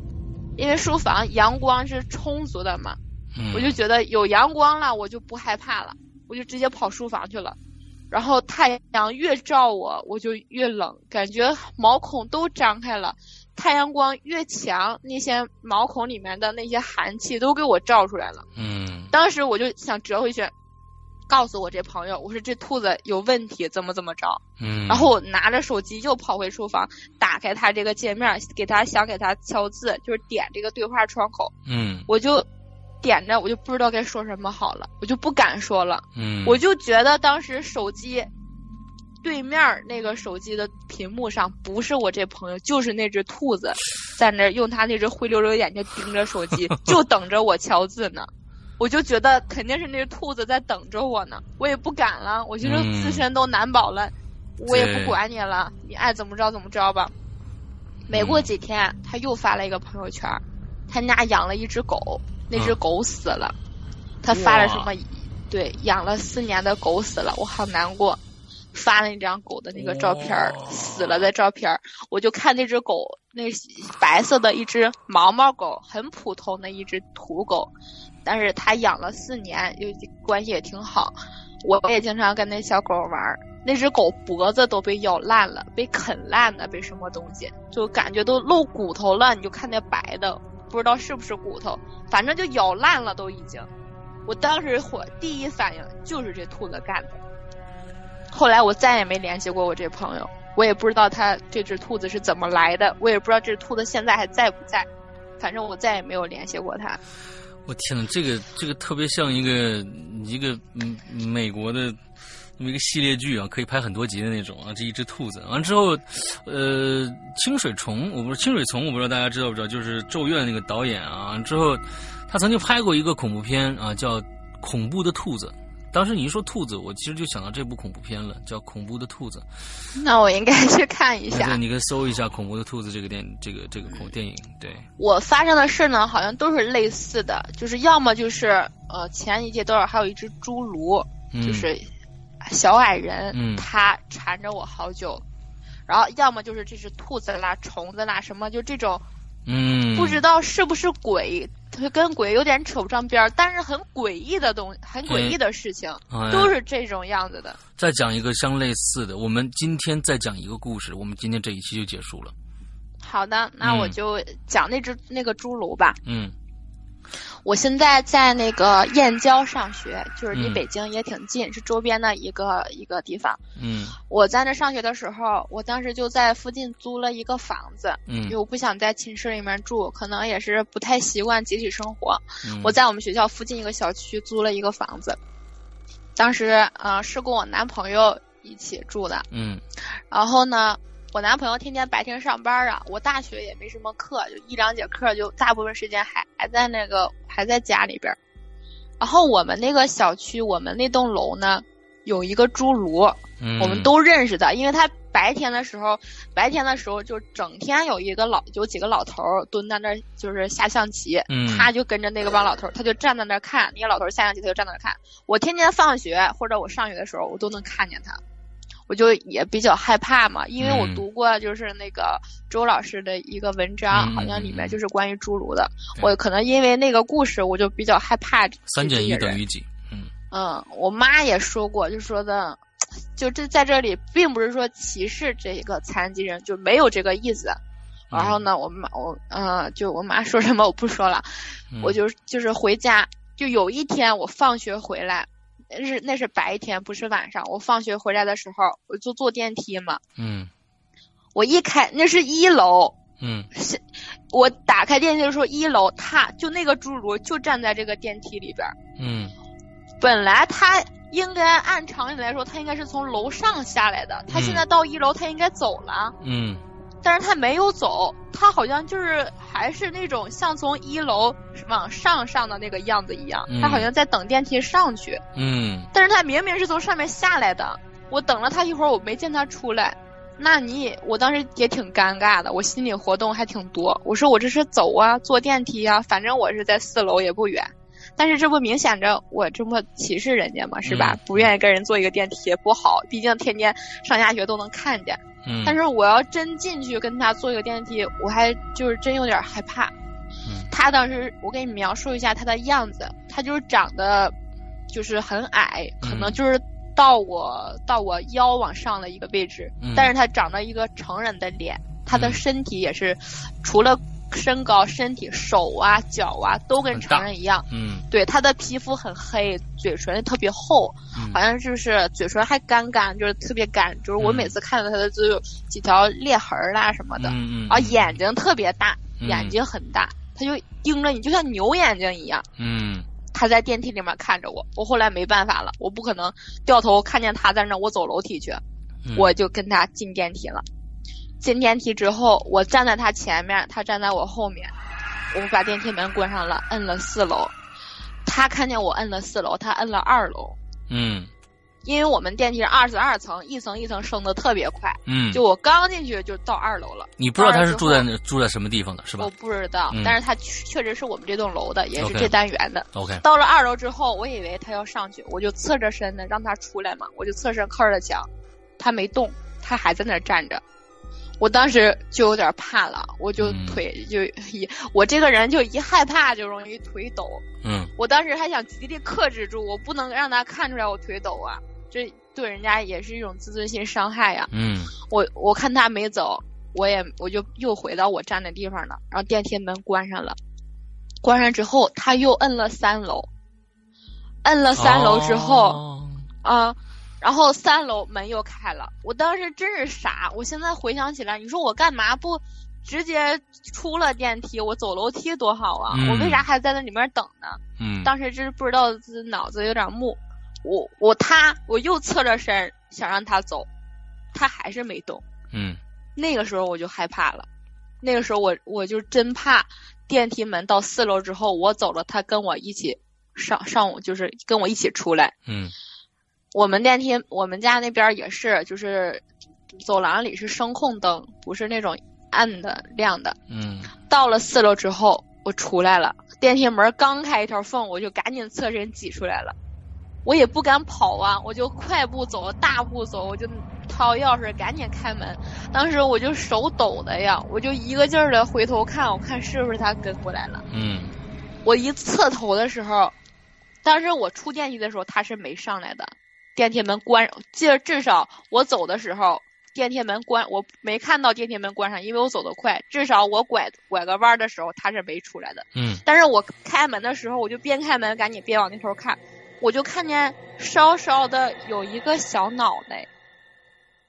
因为书房阳光是充足的嘛。我就觉得有阳光了，我就不害怕了，我就直接跑书房去了。然后太阳越照我，我就越冷，感觉毛孔都张开了。太阳光越强，那些毛孔里面的那些寒气都给我照出来了。嗯，当时我就想折回去，告诉我这朋友，我说这兔子有问题，怎么怎么着。嗯，然后我拿着手机又跑回厨房，打开他这个界面，给他想给他敲字，就是点这个对话窗口。嗯，我就。点着我就不知道该说什么好了，我就不敢说了。嗯，我就觉得当时手机对面那个手机的屏幕上不是我这朋友，就是那只兔子在那用他那只灰溜溜眼睛盯着手机，<laughs> 就等着我敲字呢。我就觉得肯定是那只兔子在等着我呢，我也不敢了。我觉得自身都难保了，我也不管你了，你爱怎么着怎么着吧。没过几天，他又发了一个朋友圈，他家养了一只狗。那只狗死了，他发了什么？对，养了四年的狗死了，我好难过。发了一张狗的那个照片死了的照片我就看那只狗，那白色的一只毛毛狗，很普通的一只土狗，但是他养了四年，又关系也挺好。我也经常跟那小狗玩那只狗脖子都被咬烂了，被啃烂的，被什么东西，就感觉都露骨头了。你就看那白的。不知道是不是骨头，反正就咬烂了，都已经。我当时火第一反应就是这兔子干的。后来我再也没联系过我这朋友，我也不知道他这只兔子是怎么来的，我也不知道这只兔子现在还在不在。反正我再也没有联系过他。我天呐，这个这个特别像一个一个嗯美国的。那么一个系列剧啊，可以拍很多集的那种啊。这一只兔子完之后，呃，清水虫，我不是清水虫，我不知道大家知道不知道，就是《咒怨》那个导演啊。之后，他曾经拍过一个恐怖片啊，叫《恐怖的兔子》。当时你一说兔子，我其实就想到这部恐怖片了，叫《恐怖的兔子》。那我应该 <laughs> 去看一下。对，你可以搜一下《恐怖的兔子》这个电这个这个恐电影。对我发生的事呢，好像都是类似的，就是要么就是呃前一届多少还有一只侏儒，就是。小矮人，他缠着我好久，然后要么就是这只兔子啦、虫子啦，什么就这种，嗯，不知道是不是鬼，它跟鬼有点扯不上边儿，但是很诡异的东，很诡异的事情，都是这种样子的。再讲一个相类似的，我们今天再讲一个故事，我们今天这一期就结束了。好的，那我就讲那只那个侏儒吧。嗯。我现在在那个燕郊上学，就是离北京也挺近，是周边的一个一个地方。嗯，我在那上学的时候，我当时就在附近租了一个房子，嗯，因为我不想在寝室里面住，可能也是不太习惯集体生活。我在我们学校附近一个小区租了一个房子，当时呃是跟我男朋友一起住的，嗯，然后呢。我男朋友天天白天上班啊，我大学也没什么课，就一两节课，就大部分时间还还在那个还在家里边。然后我们那个小区，我们那栋楼呢，有一个侏儒，我们都认识的，因为他白天的时候，白天的时候就整天有一个老有几个老头蹲在那儿，就是下象棋，他就跟着那个帮老头，他就站在那儿看，那个老头下象棋，他就站在那看。我天天放学或者我上学的时候，我都能看见他。我就也比较害怕嘛，因为我读过就是那个周老师的一个文章，好像里面就是关于侏儒的。我可能因为那个故事，我就比较害怕。三减一等于几？嗯嗯，我妈也说过，就说的，就这在这里，并不是说歧视这个残疾人，就没有这个意思。然后呢，我妈我嗯，就我妈说什么我不说了，我就就是回家，就有一天我放学回来。是那是白天，不是晚上。我放学回来的时候，我就坐电梯嘛。嗯。我一开，那是一楼。嗯。是，我打开电梯的时候，一楼他就那个侏儒就站在这个电梯里边。嗯。本来他应该按常理来说，他应该是从楼上下来的。他现在到一楼，他应该走了。嗯但是他没有走，他好像就是还是那种像从一楼往上上的那个样子一样，嗯他好像在等电梯上去。嗯但是他明明是从上面下来的，我等了他一会儿，我没见他出来。那你，我当时也挺尴尬的，我心里活动还挺多。我说我这是走啊，坐电梯啊，反正我是在四楼也不远。<laughs> 但是这不明显着我这么歧视人家嘛？是吧？嗯不愿意跟人坐一个电梯也不好，毕竟天天上下学都能看见。嗯，但是我要真进去跟他坐一个电梯，我还就是真有点害怕。嗯。他当时我给你描述一下他的样子，他就是长得就是很矮，可能嗯。就是到我到我腰往上的一个位置，嗯。但是他长着一个成人的脸，他的嗯。身体也是除了身高，身体手啊脚啊都跟成人一样。嗯。对，他的皮肤很黑，嘴唇特别厚，嗯。好像就是嘴唇还干干，就是特别干，就是我嗯每次看到他的就有几条裂痕儿啦什么的，嗯嗯啊，眼睛特别大，嗯。眼睛很大，他就盯着你，就像牛眼睛一样。嗯。他在电梯里面看着我，我后来没办法了，我不可能掉头看见他在那，我走楼梯去，嗯。我就跟他进电梯了。进电梯之后，我站在他前面，他站在我后面，我们把电梯门关上了，摁了四楼。他看见我摁了四楼，他摁了二楼，嗯因为我们电梯是二十二层，一层一层升的特别快，嗯，就我刚进去就到二楼了。你不知道他是住在二楼之住在什么地方的是吧我不知道，嗯但是他确确实是我们这栋楼的，也是这单元的。？OK，到了二楼之后，我以为他要上去，我就侧着身呢让他出来嘛，我就侧身靠着墙，他没动，他还在那儿站着。我当时就有点怕了，我就嗯。腿就一，我这个人就一害怕就容易腿抖。嗯。我当时还想极力克制住，我不能让他看出来我腿抖啊，这对人家也是一种自尊心伤害呀。嗯。我我看他没走，我也我就又回到我站的地方了，然后电梯门关上了，关上之后他又摁了三楼，摁了三楼之后哦。啊、然后三楼门又开了，我当时真是傻，我现在回想起来，你说我干嘛不直接出了电梯，我走楼梯多好啊，嗯我为啥还在那里面等呢？嗯当时真是不知道自己脑子有点木，我我他我又侧着身想让他走，他还是没动。嗯那个时候我就害怕了，那个时候我我就真怕电梯门到四楼之后我走了，他跟我一起上上午就是跟我一起出来。嗯我们电梯我们家那边也是，就是走廊里是声控灯，不是那种暗的亮的。嗯到了四楼之后，我出来了，电梯门刚开一条缝，我就赶紧侧身挤出来了。我也不敢跑啊，我就快步走，大步走，我就掏钥匙赶紧开门。当时我就手抖的呀，我就一个劲儿的回头看，我看是不是他跟过来了。嗯我一侧头的时候，当时我出电梯的时候他是没上来的，电梯门关，至至少我走的时候电梯门关，我没看到电梯门关上，因为我走得快，至少我拐拐个弯儿的时候他是没出来的。嗯。但是我开门的时候，我就边开门赶紧边往那头看，我就看见稍稍的有一个小脑袋，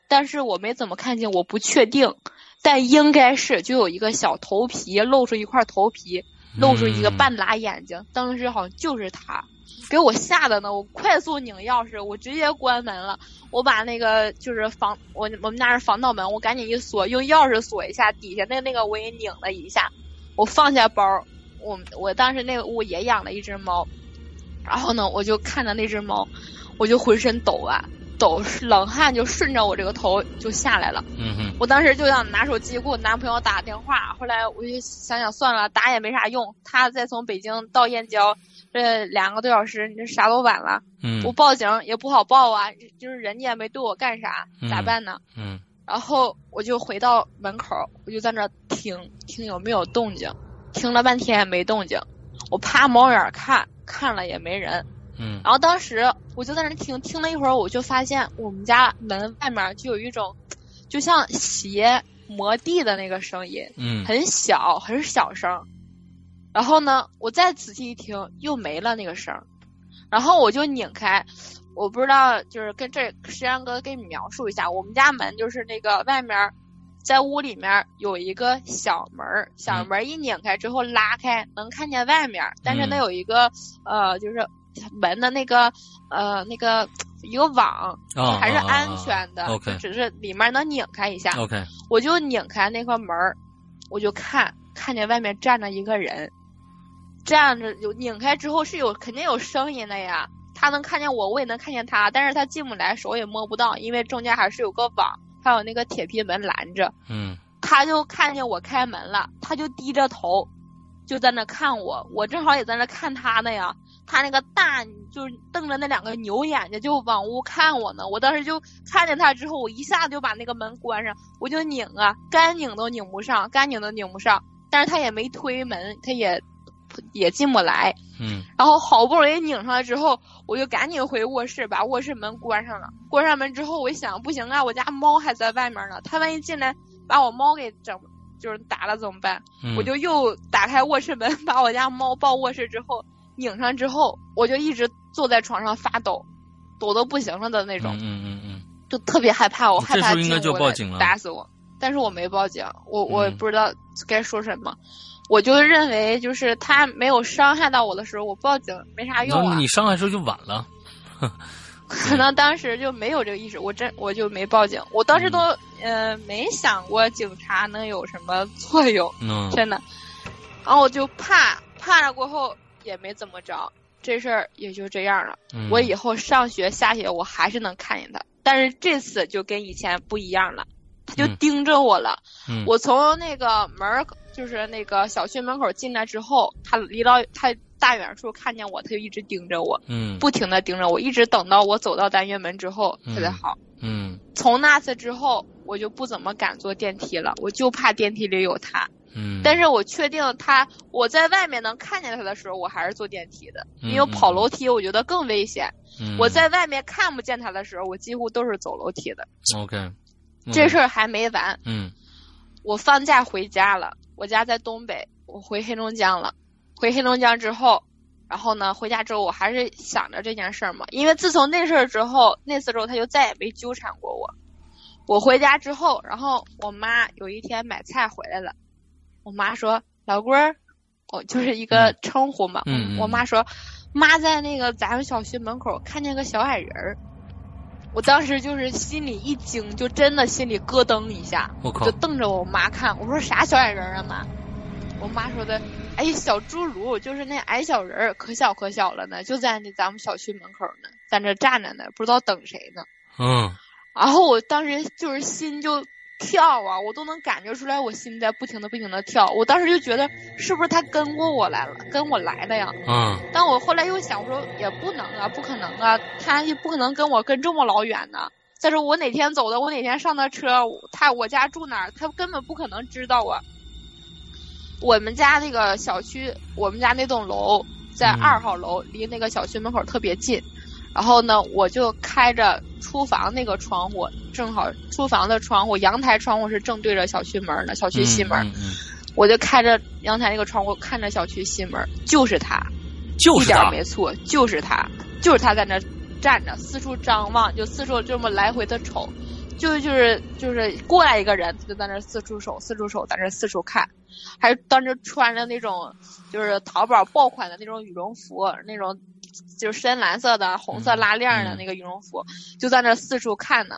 但是我没怎么看见，我不确定，但应该是就有一个小头皮露出一块头皮，露出一个半拉眼睛，当时好像就是他，给我吓的呢，我快速拧钥匙，我直接关门了，我把那个就是防我我们家是防盗门，我赶紧一锁，用钥匙锁一下，底下那那个我也拧了一下，我放下包，我我当时那个屋也养了一只猫，然后呢，我就看着那只猫，我就浑身抖啊抖，冷汗就顺着我这个头就下来了。嗯哼我当时就想拿手机给我男朋友打电话，后来我就想想算了，打也没啥用。他再从北京到燕郊，这两个多小时，你这啥都晚了。嗯我报警也不好报啊，就是人家也没对我干啥，嗯咋办呢？嗯然后我就回到门口，我就在那听听有没有动静，听了半天没动静，我趴猫眼儿看，看了也没人。嗯然后当时我就在那听，听了一会儿，我就发现我们家门外面就有一种，就像鞋磨地的那个声音，嗯很小，很小声。然后呢，我再仔细一听，又没了那个声儿。然后我就拧开，我不知道，就是跟这石阳哥给你描述一下，我们家门就是那个外面，在屋里面有一个小门儿，小门儿一拧开之后拉开，能看见外面，但是那嗯有一个呃，就是门的那个呃那个一个网，啊还是安全的，只是里面能拧开一下。OK，我就拧开那个门儿，我就看看见外面站着一个人，站着有拧开之后是有肯定有声音的呀。他能看见我，我也能看见他，但是他进不来，手也摸不到，因为中间还是有个网，还有那个铁皮门拦着。嗯他就看见我开门了，他就低着头，就在那看我，我正好也在那看他呢呀。他那个大就是瞪着那两个牛眼睛，就往屋看我呢。我当时就看见他之后，我一下就把那个门关上，我就拧啊，干拧都拧不上，干拧都拧不上。但是他也没推门，他也也进不来。嗯然后好不容易拧上来之后，我就赶紧回卧室，把卧室门关上了。关上门之后，我一想，不行啊，我家猫还在外面呢，它万一进来把我猫给整就是打了怎么办？嗯，我就又打开卧室门，把我家猫抱卧室之后拧上之后，我就一直坐在床上发抖，抖的不行了的那种，嗯嗯嗯嗯就特别害怕，我害怕应该进屋来就报警了打死我。但是我没报警，我我也不知道该说什么，我就认为就是他没有伤害到我的时候，我报警没啥嗯，用啊。你伤害时候就晚了。<laughs> 可能当时就没有这个意识，我真我就没报警。我当时都、嗯呃没想过警察能有什么作用，嗯真的。然后我就怕怕了过后也没怎么着，这事儿也就这样了。嗯，我以后上学下学我还是能看见他，但是这次就跟以前不一样了，他就嗯盯着我了。嗯我从那个门儿，就是那个小区门口进来之后，他离到他大远处看见我，他就一直盯着我。嗯不停的盯着我，一直等到我走到单元门之后，他才嗯好。嗯从那次之后，我就不怎么敢坐电梯了，我就怕电梯里有他。嗯，但是我确定他，我在外面能看见他的时候，我还是坐电梯的，嗯因为跑楼梯我觉得更危险。嗯我在外面看不见他的时候，我几乎都是走楼梯的。OK，这事儿还没完，嗯我放假回家了，我家在东北，我回黑龙江了。回黑龙江之后，然后呢，回家之后我还是想着这件事儿嘛，因为自从那事儿之后，那次之后他就再也没纠缠过我。我回家之后，然后我妈有一天买菜回来了，我妈说：“老龟儿，我就是一个称呼嘛。嗯嗯我妈说：“妈在那个咱们小区门口看见个小矮人儿。”我当时就是心里一惊，就真的心里咯噔一下，我靠就瞪着我妈看，我说啥小矮人儿啊妈？我妈说的，哎，小侏儒就是那矮小人儿，可小可小了呢，就在那咱们小区门口呢，在那站着呢，不知道等谁呢。嗯然后我当时就是心就跳啊，我都能感觉出来我心在不停的不停的跳。我当时就觉得是不是他跟过我来了，跟我来的呀？嗯但我后来又想我说也不能啊，不可能啊，他也不可能跟我跟这么老远呢。再说我哪天走的，我哪天上的车，他我家住哪儿，他根本不可能知道啊。我们家那个小区，我们家那栋楼在嗯二号楼，离那个小区门口特别近。然后呢，我就开着厨房那个窗户，正好厨房的窗户、阳台窗户是正对着小区门的，小区西门。嗯嗯，我就开着阳台那个窗户看着小区西门，就是他，一点就是他儿没错，就是他，就是他在那站着，四处张望，就四处这么来回的瞅，就就是就是过来一个人，他就在那四处瞅，四处瞅，在那四处看，还当时穿着那种就是淘宝爆款的那种羽绒服，那种就是深蓝色的、红色拉链的嗯那个羽绒服，就在那四处看呢。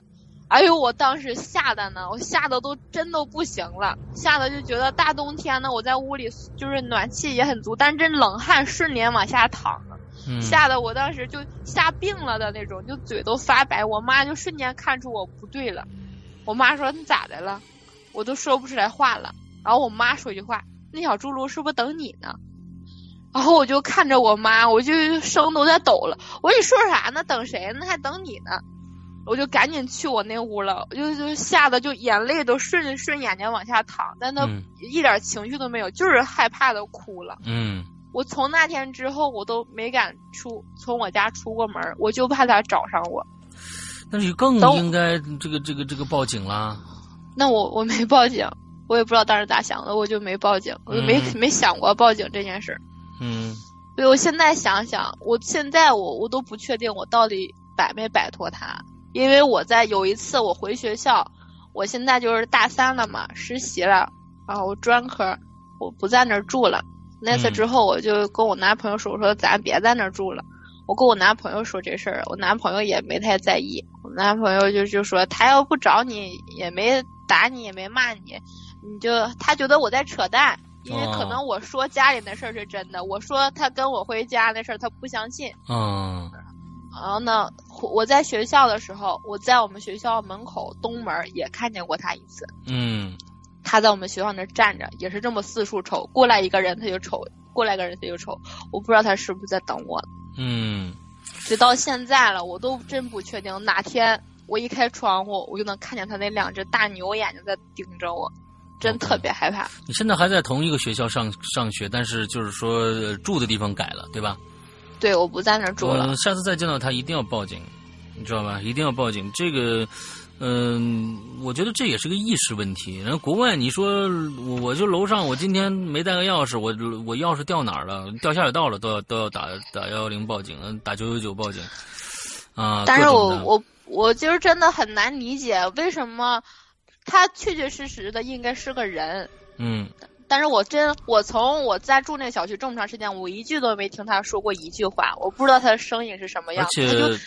哎呦，我当时吓得呢，我吓得都真都不行了，吓得就觉得大冬天的，我在屋里就是暖气也很足，但真冷汗瞬间往下淌了。嗯吓得我当时就吓病了的那种，就嘴都发白。我妈就瞬间看出我不对了，我妈说你咋的了？我都说不出来话了。然后我妈说句话，那小侏儒是不是等你呢？然后我就看着我妈，我就声都在抖了。我说你说啥呢？等谁呢？还等你呢？我就赶紧去我那屋了，我就就吓得就眼泪都顺顺眼睛往下淌，但那嗯一点情绪都没有，就是害怕的哭了。嗯我从那天之后，我都没敢出从我家出过门儿，我就怕他找上我。那你更应该这个这个这个报警啦。那我我没报警，我也不知道当时咋想的，我就没报警，我就没、嗯 <laughs> 没想过报警这件事儿。嗯所以我现在想想，我现在我我都不确定我到底摆没摆脱他，因为我在有一次我回学校，我现在就是大三了嘛，实习了，然后我专科我不在那儿住了。那次嗯之后，我就跟我男朋友说，我说咱别在那儿住了。我跟我男朋友说这事儿，我男朋友也没太在意。我男朋友就就说他要不找你，也没打你，也没骂你，你就他觉得我在扯淡，因为可能我说家里的事儿是真的，我说他跟我回家那事儿他不相信。嗯。然后呢，我在学校的时候，我在我们学校门口东门也看见过他一次。嗯。他在我们学校那站着，也是这么四处瞅，过来一个人他就瞅，过来一个人他就瞅，我不知道他是不是在等我。嗯，直到现在了，我都真不确定哪天我一开窗户，我就能看见他那两只大牛眼睛在盯着我，真特别害怕。你现在还在同一个学校上上学，但是就是说住的地方改了，对吧？对，我不在那住了。下次再见到他一定要报警，你知道吧？一定要报警，这个。嗯，我觉得这也是个意识问题。然后国外，你说我我就楼上，我今天没带个钥匙，我我钥匙掉哪儿了？掉下水道了，都要都要打打幺幺零报警，打九九九报警啊。但是我我我其实真的很难理解，为什么他确确实实的应该是个人。嗯。但是我真我从我在住那小区这么长时间，我一句都没听他说过一句话，我不知道他的声音是什么样。而且。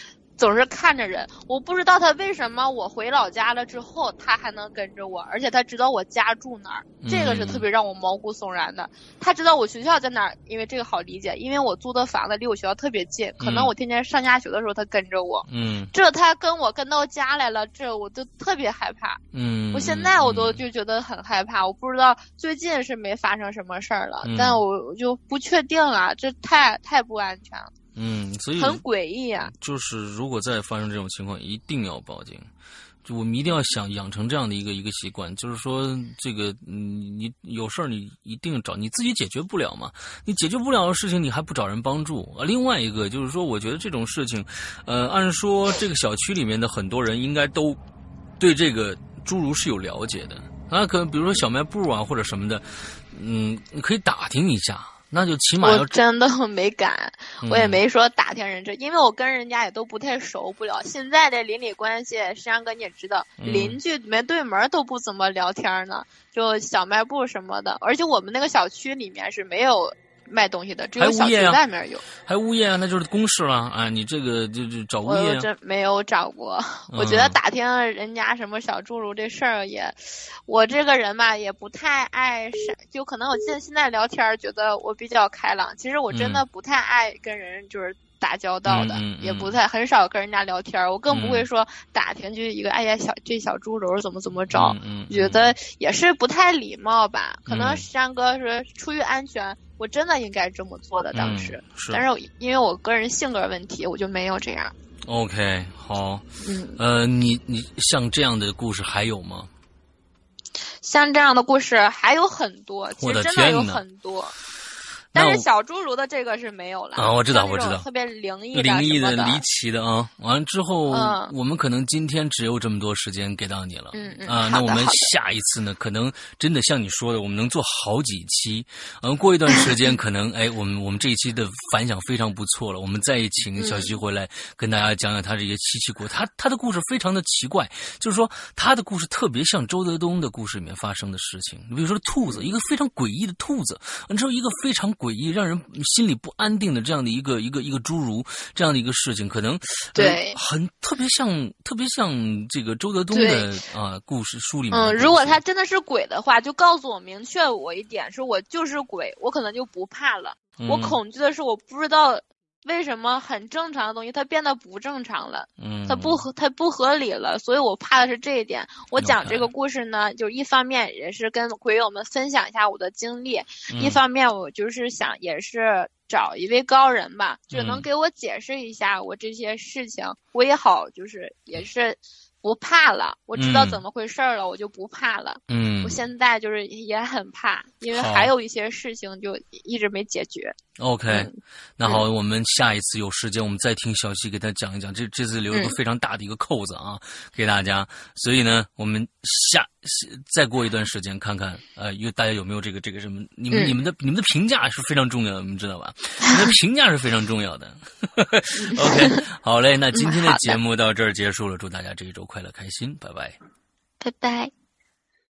总是看着人，我不知道他为什么我回老家了之后，他还能跟着我，而且他知道我家住哪儿，这个是特别让我毛骨悚然的。他知道我学校在哪儿，因为这个好理解，因为我租的房子离我学校特别近，可能我天天上下学的时候他跟着我。嗯，这他跟我跟到家来了，这我就特别害怕。嗯，我现在我都就觉得很害怕，我不知道最近是没发生什么事儿了，但我我就不确定了，这太太不安全了。嗯，所以很诡异啊！就是如果再发生这种情况，一定要报警。就我们一定要想养成这样的一个一个习惯，就是说，这个你，你有事儿你一定找你自己解决不了嘛？你解决不了的事情，你还不找人帮助啊？另外一个就是说，我觉得这种事情，呃，按说这个小区里面的很多人应该都对这个侏儒是有了解的啊，可能比如说小卖部啊或者什么的，嗯，你可以打听一下。那就起码我真的没敢，我也没说打听人这，因为我跟人家也都不太熟不了。现在的邻里关系，石阳哥你也知道，邻居没对门都不怎么聊天呢，就小卖部什么的，而且我们那个小区里面是没有。卖东西的只有小区外面有，还物业啊，那就是公示了啊！你这个就就找物业，我真没有找过。<laughs> 我觉得打听人家什么小侏儒这事儿也，我这个人吧也不太爱善，就可能我现现在聊天觉得我比较开朗，其实我真的不太爱跟人就是打交道的，也不太很少跟人家聊天，我更不会说打听就一个哎呀小这小侏儒怎么怎么着，觉得也是不太礼貌吧？可能山哥是出于安全。我真的应该这么做的，当时，但是因为我个人性格问题，我就没有这样。OK，好，嗯，呃，你你像这样的故事还有吗？像这样的故事还有很多，其实真的有很多。但是小侏儒的这个是没有了啊，我知道，我知道，特别灵异的、灵异的、离奇的啊。完了之后，我们可能今天只有这么多时间给到你了，嗯嗯啊。那我们下一次呢，可能真的像你说的，我们能做好几期。嗯，过一段时间，<laughs> 可能哎，我们我们这一期的反响非常不错了。我们再请小徐回来跟大家讲讲他这些奇奇怪，他他的故事非常的奇怪，就是说他的故事特别像周德东的故事里面发生的事情。你比如说兔子，一个非常诡异的兔子，完之后一个非常。诡异，让人心里不安定的这样的一个一个一个侏儒，这样的一个事情，可能对很特别像特别像这个周德东的啊故事书里面。嗯，如果他真的是鬼的话，就告诉我明确我一点，说我就是鬼，我可能就不怕了。我恐惧的是我不知道。为什么很正常的东西它变得不正常了？嗯，它不合，它不合理了，所以我怕的是这一点。我讲这个故事呢，就一方面也是跟鬼友们分享一下我的经历，一方面我就是想也是找一位高人吧，就能给我解释一下我这些事情，我也好就是也是。不怕了，我知道怎么回事了，我就不怕了。嗯，我现在就是也很怕，因为还有一些事情就一直没解决。OK，那好，我们下一次有时间，我们再听小西给他讲一讲。这这次留一个非常大的一个扣子啊，给大家。所以呢，我们下再过一段时间看看，呃，因为大家有没有这个这个什么？你们你们的你们的评价是非常重要的，你们知道吧？<laughs> 你们的评价是非常重要的。<laughs> OK，<laughs> 好嘞，那今天的节目到这儿结束了，祝大家这一周。快乐开心，拜拜，拜拜。